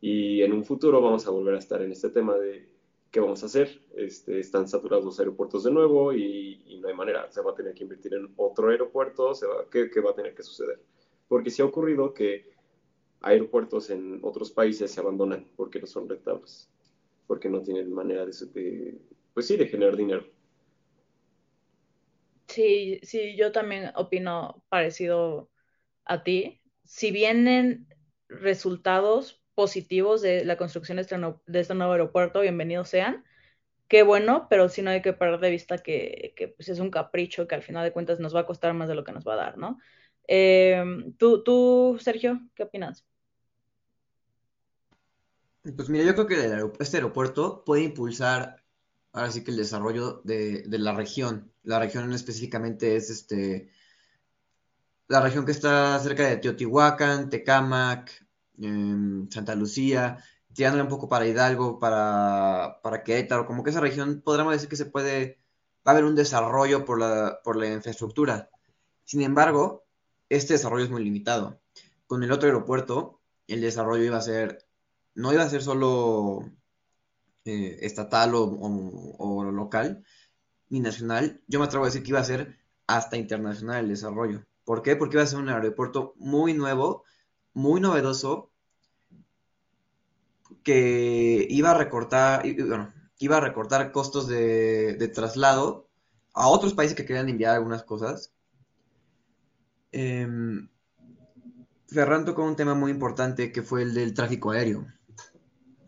Speaker 3: Y en un futuro vamos a volver a estar en este tema de qué vamos a hacer. Este, están saturados los aeropuertos de nuevo y, no hay manera. Se va a tener que invertir en otro aeropuerto. Se va, ¿qué, ¿qué, va a tener que suceder? Porque sí ha ocurrido que aeropuertos en otros países se abandonan porque no son rentables, porque no tienen manera de, de pues sí, de generar dinero.
Speaker 2: Sí, sí, yo también opino parecido a ti. Si vienen resultados positivos de la construcción de este, de este nuevo aeropuerto, bienvenidos sean. Qué bueno, pero sí no hay que perder de vista que, que pues es un capricho que al final de cuentas nos va a costar más de lo que nos va a dar, ¿no? Eh, ¿tú, tú, Sergio, qué opinas?
Speaker 5: Pues mira, yo creo que este aeropuerto puede impulsar ahora sí que el desarrollo de, de la región. La región específicamente es este la región que está cerca de Teotihuacán, Tecámac, em, Santa Lucía, tirándole un poco para Hidalgo, para, para Querétaro, como que esa región podríamos decir que se puede, va a haber un desarrollo por la, por la infraestructura. Sin embargo, este desarrollo es muy limitado. Con el otro aeropuerto, el desarrollo iba a ser, no iba a ser solo eh, estatal o, local, ni nacional, yo me atrevo a decir que iba a ser hasta internacional el desarrollo. ¿Por qué? Porque iba a ser un aeropuerto muy nuevo, muy novedoso, que iba a recortar, bueno, iba a recortar costos de, traslado a otros países que querían enviar algunas cosas. Eh, Ferran tocó un tema muy importante que fue el del tráfico aéreo.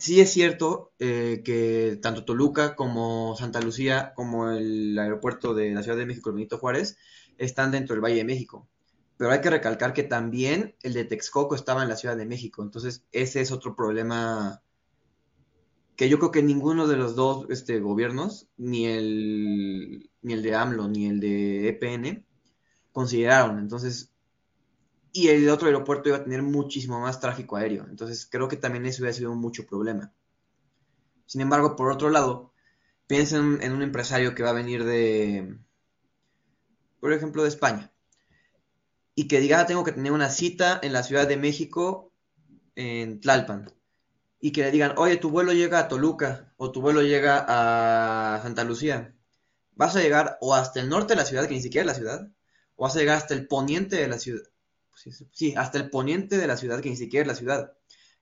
Speaker 5: Sí es cierto eh, que tanto Toluca como Santa Lucía, como el aeropuerto de la Ciudad de México, el Benito Juárez, están dentro del Valle de México. Pero hay que recalcar que también el de Texcoco estaba en la Ciudad de México. Entonces, ese es otro problema que yo creo que ninguno de los dos este, gobiernos, ni el, ni el de AMLO, ni el de EPN, consideraron. Entonces, y el otro aeropuerto iba a tener muchísimo más tráfico aéreo. Entonces, creo que también eso hubiera sido mucho problema. Sin embargo, por otro lado, piensen en un empresario que va a venir de, por ejemplo, de España, y que diga, ah, tengo que tener una cita en la Ciudad de México, en Tlalpan, y que le digan, oye, tu vuelo llega a Toluca, o tu vuelo llega a Santa Lucía, vas a llegar o hasta el norte de la ciudad, que ni siquiera es la ciudad, o vas a llegar hasta el poniente de la ciudad, sí, hasta el poniente de la ciudad, que ni siquiera es la ciudad.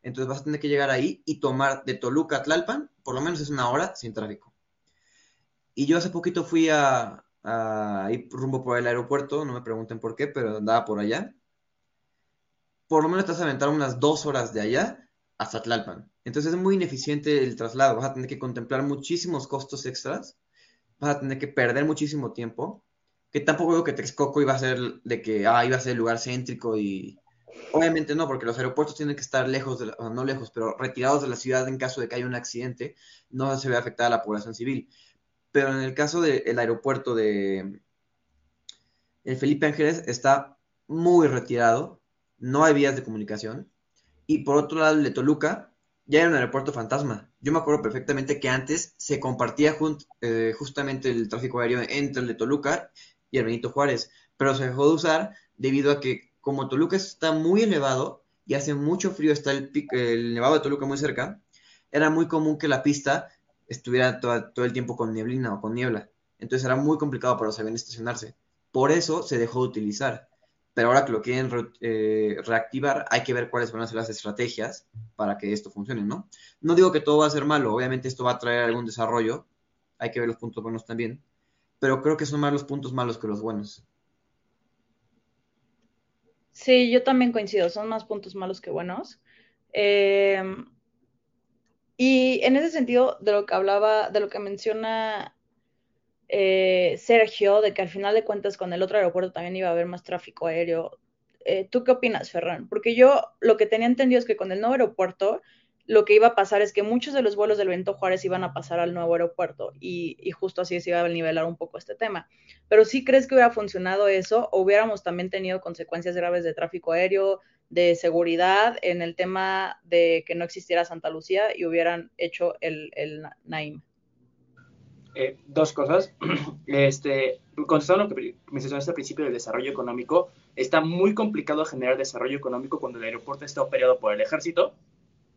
Speaker 5: Entonces vas a tener que llegar ahí y tomar de Toluca a Tlalpan, por lo menos es una hora sin tráfico. Y yo hace poquito fui a, ir rumbo por el aeropuerto, no me pregunten por qué, pero andaba por allá. Por lo menos te vas a aventar unas dos horas de allá hasta Tlalpan. Entonces es muy ineficiente el traslado, vas a tener que contemplar muchísimos costos extras, vas a tener que perder muchísimo tiempo, que tampoco veo que Texcoco iba a ser de que ah, iba a ser el lugar céntrico y obviamente no, porque los aeropuertos tienen que estar lejos, de no lejos, pero retirados de la ciudad en caso de que haya un accidente, no se ve afectada a la población civil. Pero en el caso del aeropuerto de el Felipe Ángeles está muy retirado, no hay vías de comunicación. Y por otro lado, el de Toluca ya era un aeropuerto fantasma. Yo me acuerdo perfectamente que antes se compartía eh, justamente el tráfico aéreo entre el de Toluca y el Benito Juárez, pero se dejó de usar debido a que como Toluca está muy elevado y hace mucho frío, está el, el nevado de Toluca muy cerca, era muy común que la pista estuviera todo, el tiempo con neblina o con niebla. Entonces era muy complicado para los aviones estacionarse. Por eso se dejó de utilizar. Pero ahora que lo quieren eh, reactivar, hay que ver cuáles van a ser las estrategias para que esto funcione, ¿no? No digo que todo va a ser malo, obviamente esto va a traer algún desarrollo, hay que ver los puntos buenos también, pero creo que son más los puntos malos que los buenos.
Speaker 2: Sí, yo también coincido, son más puntos malos que buenos. Eh, y en ese sentido, de lo que hablaba, de lo que menciona eh, Sergio, de que al final de cuentas con el otro aeropuerto también iba a haber más tráfico aéreo, eh, ¿tú qué opinas, Ferran? Porque yo lo que tenía entendido es que con el nuevo aeropuerto lo que iba a pasar es que muchos de los vuelos del Benito Juárez iban a pasar al nuevo aeropuerto y, justo así se iba a nivelar un poco este tema. Pero ¿sí crees que hubiera funcionado eso o hubiéramos también tenido consecuencias graves de tráfico aéreo, de seguridad en el tema de que no existiera Santa Lucía y hubieran hecho el, el Naim.
Speaker 4: Eh, dos cosas. Este, contestando lo que mencionaste al principio del desarrollo económico, está muy complicado generar desarrollo económico cuando el aeropuerto está operado por el ejército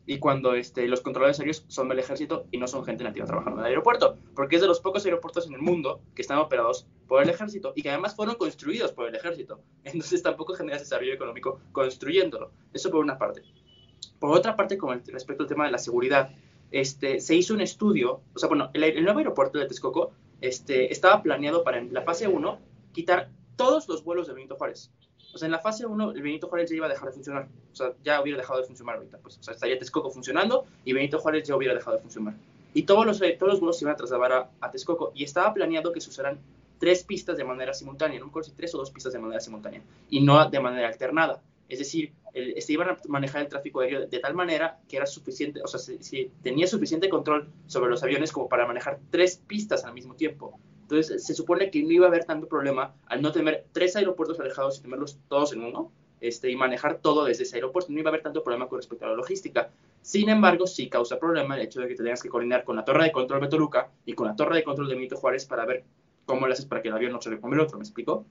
Speaker 4: y cuando este, los controladores aéreos son del ejército y no son gente nativa trabajando en el aeropuerto, porque es de los pocos aeropuertos en el mundo que están operados por el ejército y que además fueron construidos por el ejército. Entonces tampoco generas desarrollo económico construyéndolo. Eso por una parte. Por otra parte, con respecto al tema de la seguridad, este, se hizo un estudio, o sea, bueno, el, nuevo aeropuerto de Texcoco este, estaba planeado para en la fase 1 quitar todos los vuelos de Benito Juárez. O en la fase 1 el Benito Juárez ya iba a dejar de funcionar. O sea, ya hubiera dejado de funcionar ahorita. Pues, o sea, estaría Texcoco funcionando y Benito Juárez ya hubiera dejado de funcionar. Y todos los, todos los vuelos se iban a trasladar a, Texcoco. Y estaba planeado que se usaran tres pistas de manera simultánea. No me acuerdo si tres o dos pistas de manera simultánea. Y no de manera alternada. Es decir, se iban a manejar el tráfico aéreo de, tal manera que era suficiente, o sea, si, tenía suficiente control sobre los aviones como para manejar tres pistas al mismo tiempo. Entonces, se supone que no iba a haber tanto problema al no tener tres aeropuertos alejados y tenerlos todos en uno, este, y manejar todo desde ese aeropuerto. No iba a haber tanto problema con respecto a la logística. Sin embargo, sí causa problema el hecho de que tengas que coordinar con la torre de control de Toluca y con la torre de control de Benito Juárez para ver cómo le haces para que el avión no se come el otro, ¿me explico?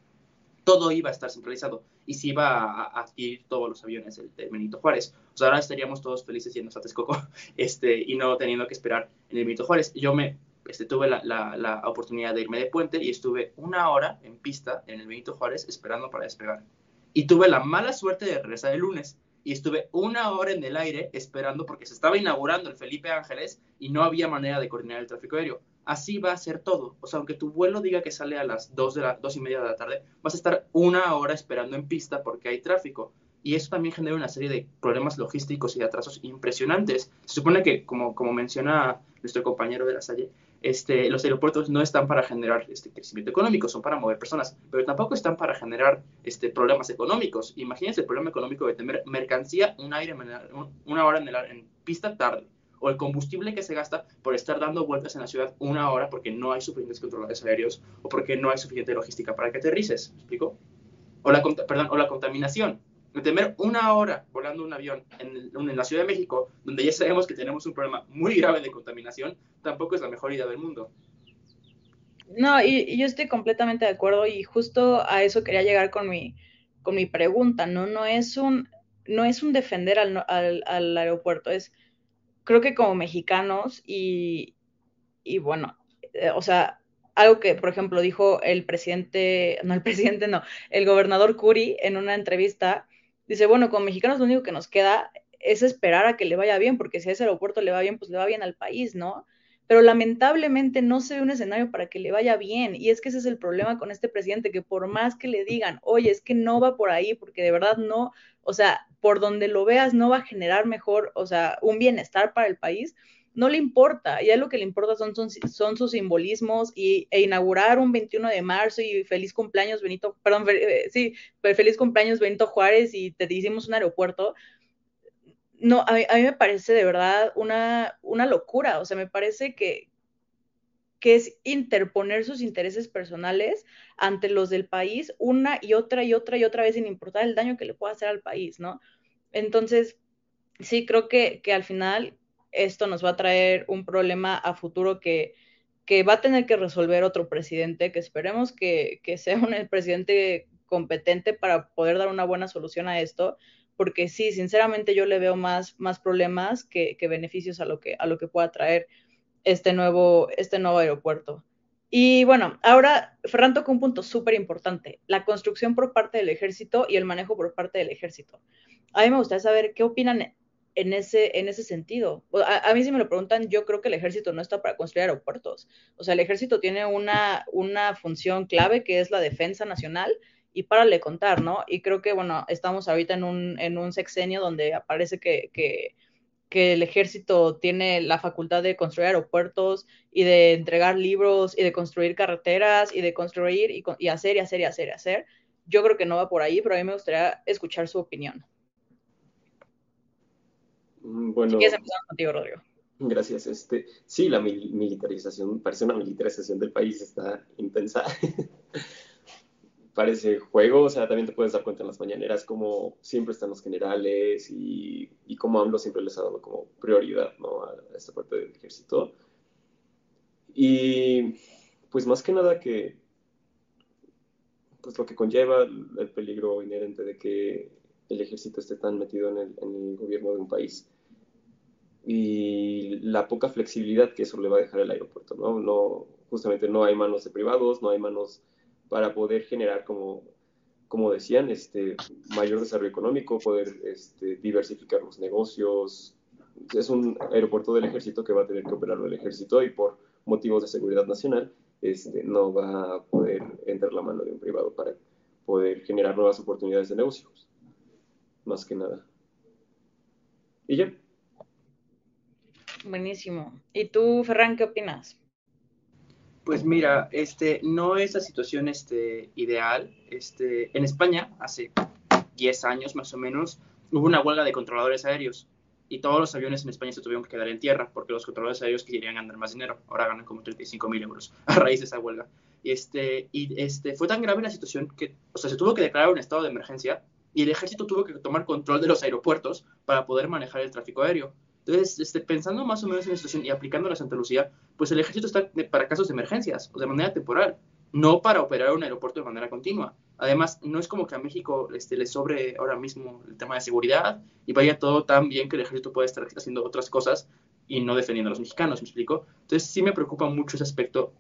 Speaker 4: todo iba a estar centralizado y se iba a, adquirir todos los aviones de, Benito Juárez. O sea, ahora estaríamos todos felices yendo a Texcoco este, y no teniendo que esperar en el Benito Juárez. Yo me este, tuve la, la, oportunidad de irme de puente y estuve una hora en pista en el Benito Juárez esperando para despegar. Y tuve la mala suerte de regresar el lunes y estuve una hora en el aire esperando porque se estaba inaugurando el Felipe Ángeles y no había manera de coordinar el tráfico aéreo así va a ser todo. O sea, aunque tu vuelo diga que sale a las 2, de la, dos y media de la tarde, vas a estar una hora esperando en pista porque hay tráfico. Y eso también genera una serie de problemas logísticos y de atrasos impresionantes. Se supone que, como, como menciona nuestro compañero de la Salle, este, los aeropuertos no están para generar este crecimiento económico, son para mover personas, pero tampoco están para generar este, problemas económicos. Imagínense el problema económico de tener mercancía un aire, una hora en, el, en pista tarde o el combustible que se gasta por estar dando vueltas en la ciudad una hora porque no hay suficientes controladores aéreos o porque no hay suficiente logística para que aterrices. ¿Me explico? O la, perdón, o la contaminación. Temer una hora volando un avión en, en, la Ciudad de México, donde ya sabemos que tenemos un problema muy grave de contaminación, tampoco es la mejor idea del mundo.
Speaker 2: No, y, yo estoy completamente de acuerdo y justo a eso quería llegar con mi, con mi pregunta, ¿no? No es un, no es un defender al, al, al aeropuerto, es creo que como mexicanos y, y bueno, eh, o sea, algo que, por ejemplo, dijo el presidente, no el presidente, no, el gobernador Curi en una entrevista, dice, bueno, como mexicanos lo único que nos queda es esperar a que le vaya bien, porque si a ese aeropuerto le va bien, pues le va bien al país, ¿no? Pero lamentablemente no se ve un escenario para que le vaya bien. Y es que ese es el problema con este presidente, que por más que le digan, oye, es que no va por ahí, porque de verdad no, o sea, por donde lo veas no va a generar mejor, o sea, un bienestar para el país, no le importa. Y a lo que le importa son, son, sus simbolismos y, e inaugurar un 21 de marzo y feliz cumpleaños Benito, perdón, eh, feliz cumpleaños Benito Juárez y te hicimos un aeropuerto. No, a mí, a mí me parece de verdad una, una locura. O sea, me parece que, que es interponer sus intereses personales ante los del país una y otra y otra y otra vez sin importar el daño que le pueda hacer al país, ¿no? Entonces, sí, creo que, que al final esto nos va a traer un problema a futuro que, que va a tener que resolver otro presidente, que esperemos que, que sea un presidente competente para poder dar una buena solución a esto, porque sí, sinceramente yo le veo más, más problemas que, que beneficios a lo que, a lo que pueda traer este nuevo, este nuevo aeropuerto. Y bueno, ahora Ferran tocó un punto súper importante, la construcción por parte del ejército y el manejo por parte del ejército. A mí me gustaría saber qué opinan en ese, en ese sentido. A, a, mí si me lo preguntan, yo creo que el ejército no está para construir aeropuertos. O sea, el ejército tiene una, una función clave que es la defensa nacional y para le contar, ¿no? Y creo que, bueno, estamos ahorita en un, en un sexenio donde aparece que, que el ejército tiene la facultad de construir aeropuertos y de entregar libros y de construir carreteras y de construir y, hacer y hacer y hacer y hacer. Yo creo que no va por ahí, pero a mí me gustaría escuchar su opinión.
Speaker 3: Mm, bueno, si
Speaker 2: quieres empezar contigo, Rodrigo.
Speaker 3: Gracias. Este, sí, la militarización, parece una militarización del país, está intensa. parece juego, o sea, también te puedes dar cuenta en las mañaneras como siempre están los generales y, y cómo AMLO siempre les ha dado como prioridad, ¿no? A, esta parte del ejército. Y pues más que nada que, pues lo que conlleva el peligro inherente de que el ejército esté tan metido en el, en el gobierno de un país y la poca flexibilidad que eso le va a dejar el aeropuerto, ¿no? no justamente no hay manos de privados, no hay manos para poder generar como como decían, este, mayor desarrollo económico, poder este, diversificar los negocios. Es un aeropuerto del ejército que va a tener que operarlo el ejército y por motivos de seguridad nacional este, no va a poder entrar la mano de un privado para poder generar nuevas oportunidades de negocios. Más que nada. Y ya.
Speaker 2: Buenísimo. ¿Y tú, Ferran, qué opinas?
Speaker 4: Pues mira, este, no es la situación este, ideal. Este, en España, hace 10 años más o menos, hubo una huelga de controladores aéreos y todos los aviones en España se tuvieron que quedar en tierra porque los controladores aéreos querían ganar más dinero. Ahora ganan como 35 mil euros a raíz de esa huelga. Y, este, y este, fue tan grave la situación que, o sea, se tuvo que declarar un estado de emergencia y el ejército tuvo que tomar control de los aeropuertos para poder manejar el tráfico aéreo. Entonces, este, pensando más o menos en la situación y aplicando la Santa Lucía, pues el ejército está para casos de emergencias o de manera temporal, no para operar un aeropuerto de manera continua. Además, no es como que a México este, le sobre ahora mismo el tema de seguridad y vaya todo tan bien que el ejército pueda estar haciendo otras cosas y no defendiendo a los mexicanos, ¿me explico? Entonces, sí me preocupa mucho ese aspecto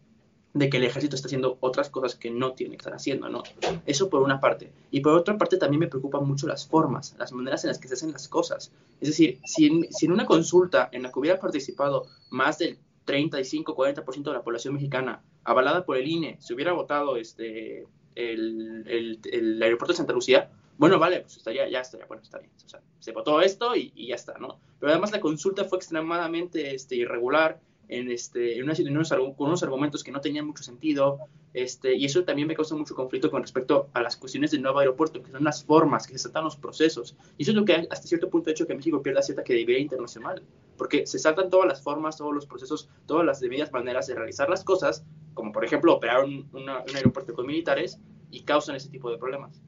Speaker 4: de que el ejército está haciendo otras cosas que no tiene que estar haciendo, ¿no? Eso por una parte. Y por otra parte también me preocupan mucho las formas, las maneras en las que se hacen las cosas. Es decir, si en, una consulta en la que hubiera participado más del 35-40% de la población mexicana, avalada por el INE, se hubiera votado este, el, el, el, aeropuerto de Santa Lucía, bueno, vale, pues estaría, ya estaría, bueno, está bien. O sea, se votó esto y, y ya está, ¿no? Pero además la consulta fue extremadamente este, irregular, en, este, en, una, en con unos argumentos que no tenían mucho sentido, este, y eso también me causa mucho conflicto con respecto a las cuestiones del nuevo aeropuerto, que son las formas, que se saltan los procesos. Y eso es lo que hasta cierto punto ha hecho que México pierda cierta credibilidad internacional, porque se saltan todas las formas, todos los procesos, todas las debidas maneras de realizar las cosas, como por ejemplo operar un, un aeropuerto con militares, y causan ese tipo de problemas.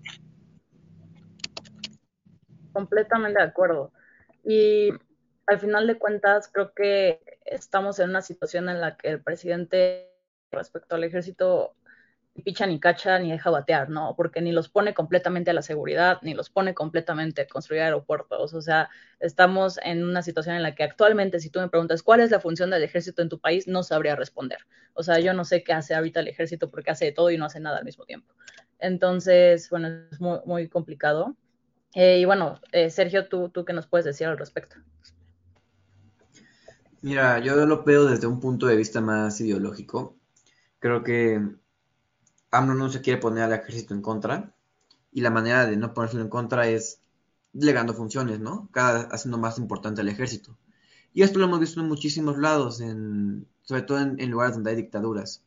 Speaker 2: Completamente de acuerdo. Y al final de cuentas, creo que estamos en una situación en la que el presidente respecto al ejército ni picha ni cacha ni deja batear, ¿no? Porque ni los pone completamente a la seguridad, ni los pone completamente a construir aeropuertos. O sea, estamos en una situación en la que actualmente, si tú me preguntas cuál es la función del ejército en tu país, no sabría responder. O sea, yo no sé qué hace ahorita el ejército porque hace de todo y no hace nada al mismo tiempo. Entonces, bueno, es muy, muy complicado. Eh, y bueno, eh, Sergio, ¿tú, ¿tú qué nos puedes decir al respecto?
Speaker 5: Mira, yo lo veo desde un punto de vista más ideológico. Creo que AMLO no se quiere poner al ejército en contra y la manera de no ponérselo en contra es delegando funciones, ¿no? Cada haciendo más importante al ejército. Y esto lo hemos visto en muchísimos lados, en, sobre todo en, lugares donde hay dictaduras,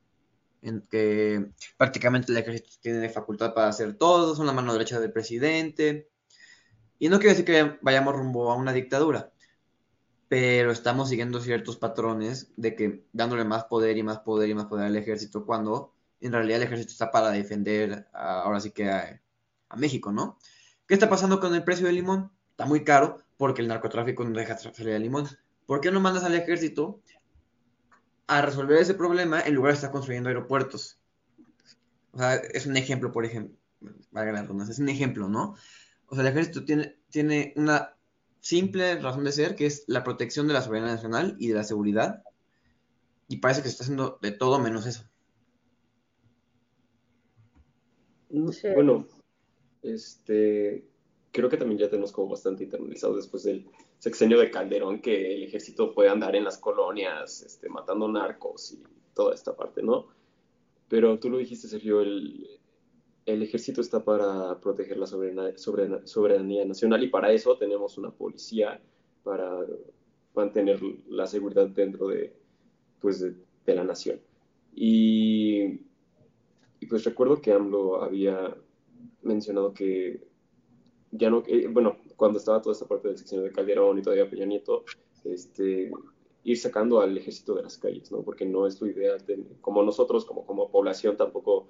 Speaker 5: en que prácticamente el ejército tiene facultad para hacer todo, son la mano derecha del presidente. Y no quiere decir que vayamos rumbo a una dictadura, pero estamos siguiendo ciertos patrones de que dándole más poder y más poder y más poder al ejército cuando en realidad el ejército está para defender ahora sí que a, México, ¿no? ¿Qué está pasando con el precio del limón? Está muy caro porque el narcotráfico no deja salir el limón. ¿Por qué no mandas al ejército a resolver ese problema en lugar de estar construyendo aeropuertos? O sea, es un ejemplo, por ejemplo, es un ejemplo, ¿no? O sea, el ejército tiene, tiene una simple razón de ser, que es la protección de la soberanía nacional y de la seguridad. Y parece que se está haciendo de todo menos eso.
Speaker 3: Bueno, este, creo que también ya tenemos como bastante internalizado después del sexenio de Calderón que el ejército puede andar en las colonias, este, matando narcos y toda esta parte, ¿no? Pero tú lo dijiste, Sergio, el, el ejército está para proteger la soberanía, nacional y para eso tenemos una policía para mantener la seguridad dentro de, pues, de, la nación. Y, pues recuerdo que AMLO había mencionado que ya no, eh, bueno, cuando estaba toda esta parte del sección de Calderón y todavía Peña Nieto, este, ir sacando al ejército de las calles, ¿no? Porque no es lo ideal, como nosotros, como, como población, tampoco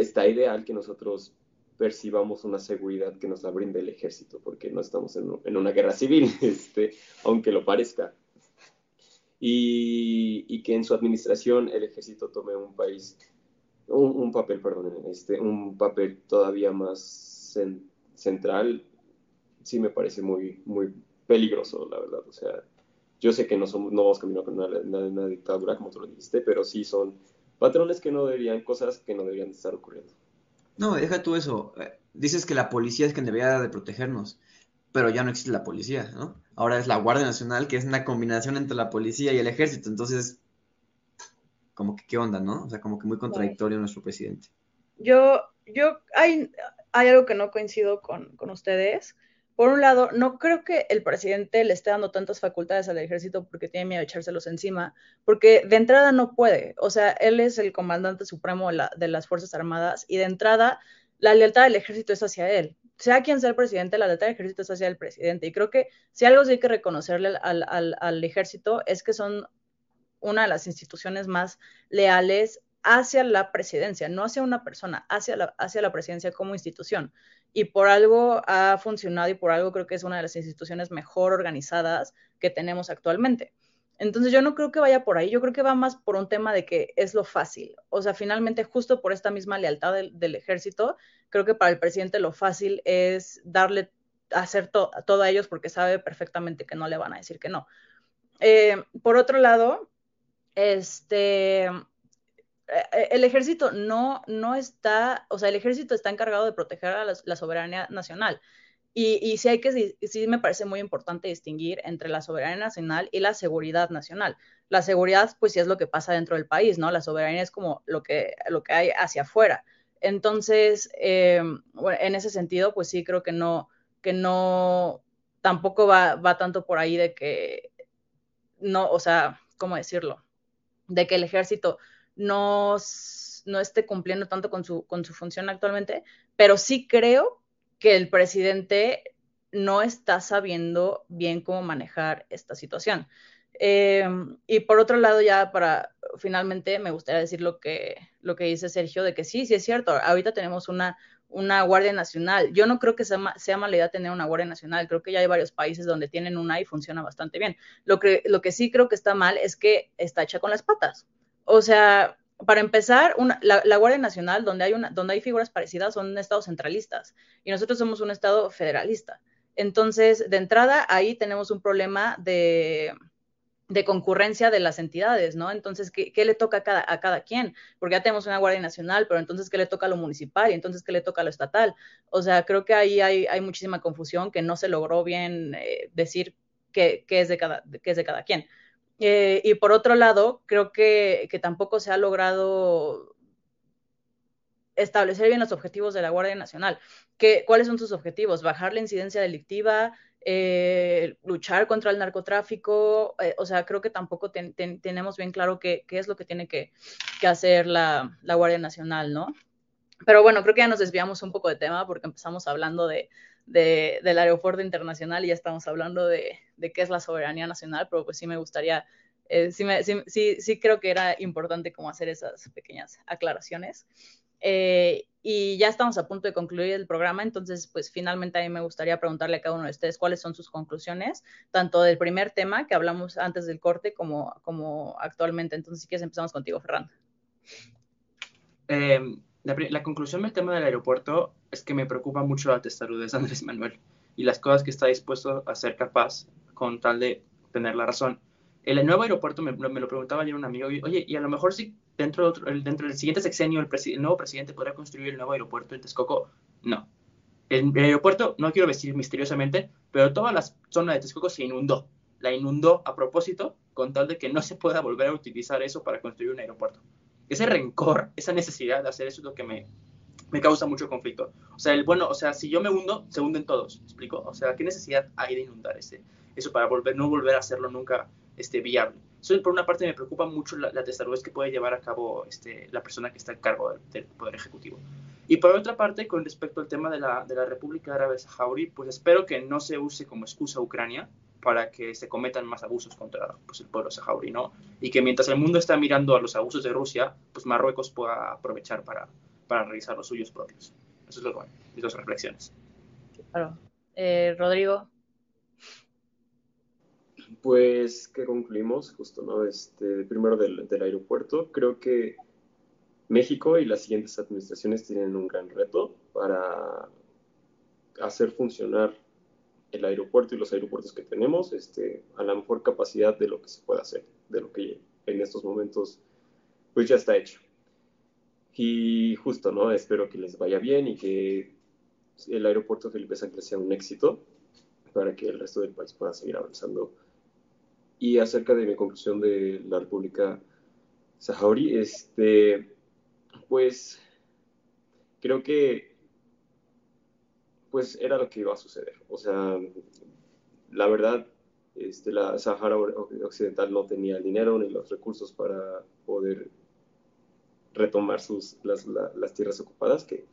Speaker 3: está ideal que nosotros percibamos una seguridad que nos la brinde el ejército, porque no estamos en, una guerra civil, este, aunque lo parezca. y, que en su administración el ejército tome un país, un, papel, perdón, este, un papel todavía más central, sí me parece muy, muy peligroso, la verdad. O sea, yo sé que no, somos, no vamos caminando con una, una, dictadura, como tú lo dijiste, pero sí son patrones que no deberían, cosas que no deberían estar ocurriendo.
Speaker 5: No, deja tú eso. Eh, dices que la policía es quien debería de protegernos, pero ya no existe la policía, ¿no? Ahora es la Guardia Nacional, que es una combinación entre la policía y el ejército. Entonces, como que qué onda, ¿no? O sea, como que muy contradictorio nuestro presidente.
Speaker 2: Yo, yo, hay, hay algo que no coincido con, con ustedes por un lado, no creo que el presidente le esté dando tantas facultades al ejército porque tiene miedo de echárselos encima, porque de entrada no puede. O sea, él es el comandante supremo de, las Fuerzas Armadas y de entrada la lealtad del ejército es hacia él. Sea quien sea el presidente, la lealtad del ejército es hacia el presidente. Y creo que si algo sí hay que reconocerle al, ejército es que son una de las instituciones más leales hacia la presidencia, no hacia una persona, hacia la, hacia la presidencia como institución y por algo ha funcionado y por algo creo que es una de las instituciones mejor organizadas que tenemos actualmente. Entonces yo no creo que vaya por ahí, yo creo que va más por un tema de que es lo fácil. O sea, finalmente justo por esta misma lealtad del, ejército, creo que para el presidente lo fácil es darle, hacer todo a ellos porque sabe perfectamente que no le van a decir que no. Eh, por otro lado, este, el ejército no, no está, o sea, el ejército está encargado de proteger a la, soberanía nacional. Y, y, sí hay que, sí me parece muy importante distinguir entre la soberanía nacional y la seguridad nacional. La seguridad, pues sí es lo que pasa dentro del país, ¿no? La soberanía es como lo que, lo que hay hacia afuera. Entonces, eh, en ese sentido, pues sí creo que no, que no, tampoco va, va tanto por ahí de que, no, o sea, ¿cómo decirlo? De que el ejército no, no esté cumpliendo tanto con su, con su función actualmente, pero sí creo que el presidente no está sabiendo bien cómo manejar esta situación. Em, y por otro lado, ya para finalmente me gustaría decir lo que, lo que dice Sergio, de que sí, sí es cierto, ahorita tenemos una, una Guardia Nacional. Yo no creo que sea, sea, mala idea tener una Guardia Nacional, creo que ya hay varios países donde tienen una y funciona bastante bien. Lo que, lo que sí creo que está mal es que está hecha con las patas. O sea, para empezar, la, Guardia Nacional, donde hay, una, donde hay figuras parecidas, son estados centralistas y nosotros somos un estado federalista. Entonces, de entrada, ahí tenemos un problema de, concurrencia de las entidades, ¿no? Entonces, ¿qué, le toca a cada, a cada, quien? Porque ya tenemos una Guardia Nacional, pero entonces, ¿qué le toca a lo municipal? Y entonces, ¿qué le toca a lo estatal? O sea, creo que ahí hay, muchísima confusión que no se logró bien eh, decir qué, es de cada, qué es de cada quien. Eh, y por otro lado, creo que, tampoco se ha logrado establecer bien los objetivos de la Guardia Nacional. ¿Qué, ¿Cuáles son sus objetivos? Bajar la incidencia delictiva, eh, luchar contra el narcotráfico. Eh, o sea, creo que tampoco tenemos bien claro qué, es lo que tiene que, hacer la, la, Guardia Nacional, ¿no? Pero bueno, creo que ya nos desviamos un poco de tema porque empezamos hablando de, del aeropuerto internacional y ya estamos hablando de, qué es la soberanía nacional, pero pues sí me gustaría, eh, sí, sí, creo que era importante como hacer esas pequeñas aclaraciones. Eh, y ya estamos a punto de concluir el programa, entonces pues finalmente a mí me gustaría preguntarle a cada uno de ustedes cuáles son sus conclusiones, tanto del primer tema que hablamos antes del corte como, como actualmente. Entonces si quieres empezamos contigo, Fernando.
Speaker 4: Eh, la, conclusión del tema del aeropuerto es que me preocupa mucho la testarudez de Andrés Manuel y las cosas que está dispuesto a ser capaz con tal de tener la razón. El nuevo aeropuerto, me, lo preguntaba ayer un amigo, oye, y a lo mejor si dentro, dentro del siguiente sexenio el, nuevo presidente podrá construir el nuevo aeropuerto en Texcoco. No. El, el, aeropuerto, no quiero decir misteriosamente, pero toda la zona de Texcoco se inundó. La inundó a propósito con tal de que no se pueda volver a utilizar eso para construir un aeropuerto ese rencor, esa necesidad de hacer eso es lo que me, me causa mucho conflicto. O sea, el bueno, o sea, si yo me hundo, se hunden todos, ¿me explico? O sea, ¿qué necesidad hay de inundar ese, eso para volver, no volver a hacerlo nunca este, viable? Eso, por una parte, me preocupa mucho la, la testarudez que puede llevar a cabo este, la persona que está a cargo del, Poder Ejecutivo. Y por otra parte, con respecto al tema de la, de la República Árabe Saharaui, pues espero que no se use como excusa Ucrania, para que se cometan más abusos contra pues, el pueblo saharaui, ¿no? Y que mientras el mundo está mirando a los abusos de Rusia, pues Marruecos pueda aprovechar para, para realizar los suyos propios. Eso es lo bueno, mis dos reflexiones.
Speaker 2: Claro. Eh, Rodrigo.
Speaker 3: Pues, ¿qué concluimos? Justo, ¿no? Este, primero del, del aeropuerto, creo que México y las siguientes administraciones tienen un gran reto para hacer funcionar el aeropuerto y los aeropuertos que tenemos este, a la mejor capacidad de lo que se puede hacer, de lo que en estos momentos pues ya está hecho. Y justo, ¿no? Espero que les vaya bien y que el aeropuerto Felipe Ángeles sea un éxito para que el resto del país pueda seguir avanzando. Y acerca de mi conclusión de la República Saharaui, este, pues creo que pues era lo que iba a suceder. O sea, la verdad, este, la Sahara Occidental no tenía el dinero ni los recursos para poder retomar sus, las, las tierras ocupadas que,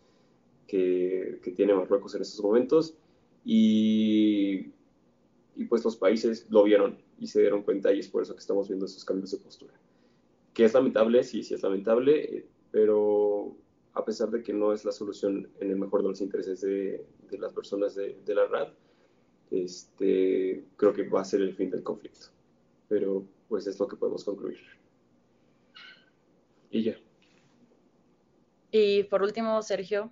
Speaker 3: que, que, tiene Marruecos en estos momentos. Y, y pues los países lo vieron y se dieron cuenta y es por eso que estamos viendo esos cambios de postura. Que es lamentable, sí, sí es lamentable, pero a pesar de que no es la solución en el mejor de los intereses de, de las personas de, de, la RAD, este, creo que va a ser el fin del conflicto. Pero pues es lo que podemos concluir. Y ya.
Speaker 2: Y por último, Sergio.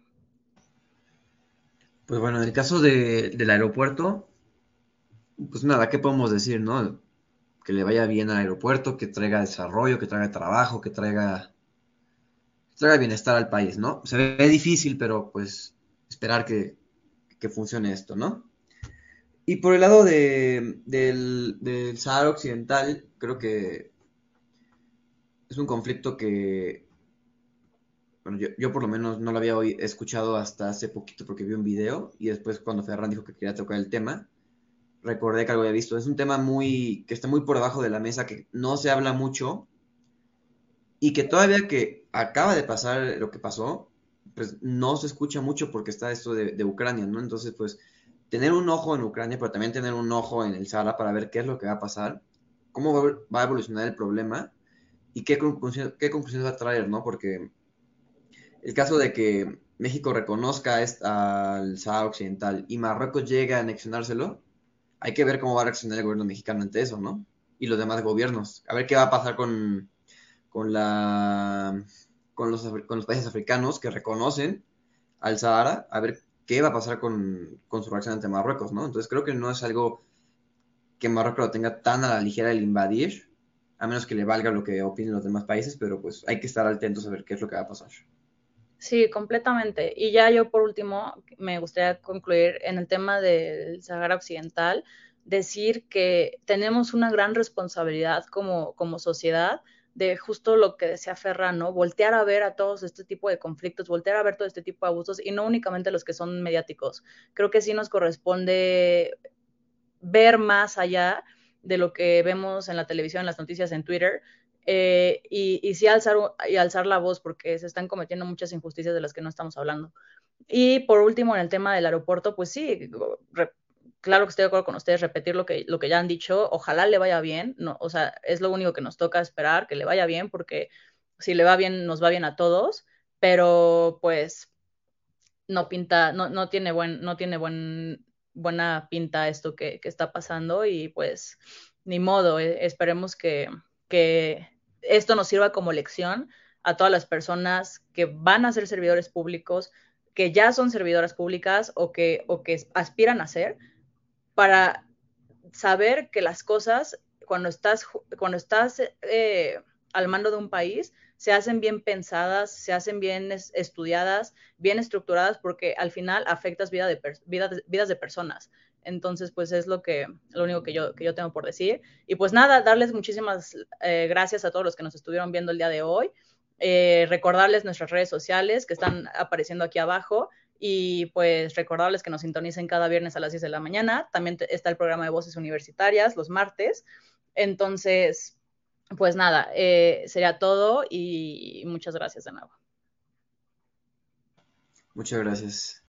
Speaker 5: Pues bueno, en el caso de, del aeropuerto, pues nada, ¿qué podemos decir, no? Que le vaya bien al aeropuerto, que traiga desarrollo, que traiga trabajo, que traiga traiga bienestar al país, ¿no? Se ve difícil, pero pues esperar que, que funcione esto, ¿no? Y por el lado de, del, del Sahara Occidental, creo que es un conflicto que, bueno, yo, yo, por lo menos no lo había hoy escuchado hasta hace poquito porque vi un video y después cuando Ferran dijo que quería tocar el tema, recordé que algo había visto. Es un tema muy, que está muy por debajo de la mesa, que no se habla mucho y que todavía que acaba de pasar lo que pasó, pues no se escucha mucho porque está esto de, Ucrania, ¿no? Entonces, pues tener un ojo en Ucrania, pero también tener un ojo en el Sahara para ver qué es lo que va a pasar, cómo va a evolucionar el problema y qué, conclusión, qué conclusiones va a traer, ¿no? Porque el caso de que México reconozca al Sahara Occidental y Marruecos llegue a anexionárselo, hay que ver cómo va a reaccionar el gobierno mexicano ante eso, ¿no? Y los demás gobiernos. A ver qué va a pasar con con, la, con, los, con los países africanos que reconocen al Sahara, a ver qué va a pasar con, con, su reacción ante Marruecos, ¿no? Entonces creo que no es algo que Marruecos lo tenga tan a la ligera el invadir, a menos que le valga lo que opinen los demás países, pero pues hay que estar atentos a ver qué es lo que va a pasar.
Speaker 2: Sí, completamente. Y ya yo por último me gustaría concluir en el tema del Sahara Occidental, decir que tenemos una gran responsabilidad como, como sociedad de justo lo que decía Ferran, ¿no? Voltear a ver a todos este tipo de conflictos, voltear a ver todo este tipo de abusos y no únicamente los que son mediáticos. Creo que sí nos corresponde ver más allá de lo que vemos en la televisión, en las noticias, en Twitter, eh, y, y, sí alzar, y alzar la voz porque se están cometiendo muchas injusticias de las que no estamos hablando. Y por último, en el tema del aeropuerto, pues sí, claro que estoy de acuerdo con ustedes, repetir lo que, lo que ya han dicho, ojalá le vaya bien, no, o sea, es lo único que nos toca esperar, que le vaya bien, porque si le va bien, nos va bien a todos, pero pues no pinta, no, no tiene buen, no tiene buen, buena pinta esto que, que está pasando y pues ni modo, eh, esperemos que, que esto nos sirva como lección a todas las personas que van a ser servidores públicos, que ya son servidoras públicas o que, o que aspiran a ser, para saber que las cosas, cuando estás, cuando estás eh, al mando de un país, se hacen bien pensadas, se hacen bien estudiadas, bien estructuradas, porque al final afectas vida de vida de, vidas de personas. Entonces, pues es lo que lo único que yo, que yo tengo por decir. Y pues nada, darles muchísimas eh, gracias a todos los que nos estuvieron viendo el día de hoy. Eh, recordarles nuestras redes sociales que están apareciendo aquí abajo y pues recordarles que nos sintonicen cada viernes a las 10 de la mañana. También está el programa de voces universitarias los martes. Entonces, pues nada, eh, sería todo y muchas gracias de nuevo.
Speaker 5: Muchas gracias.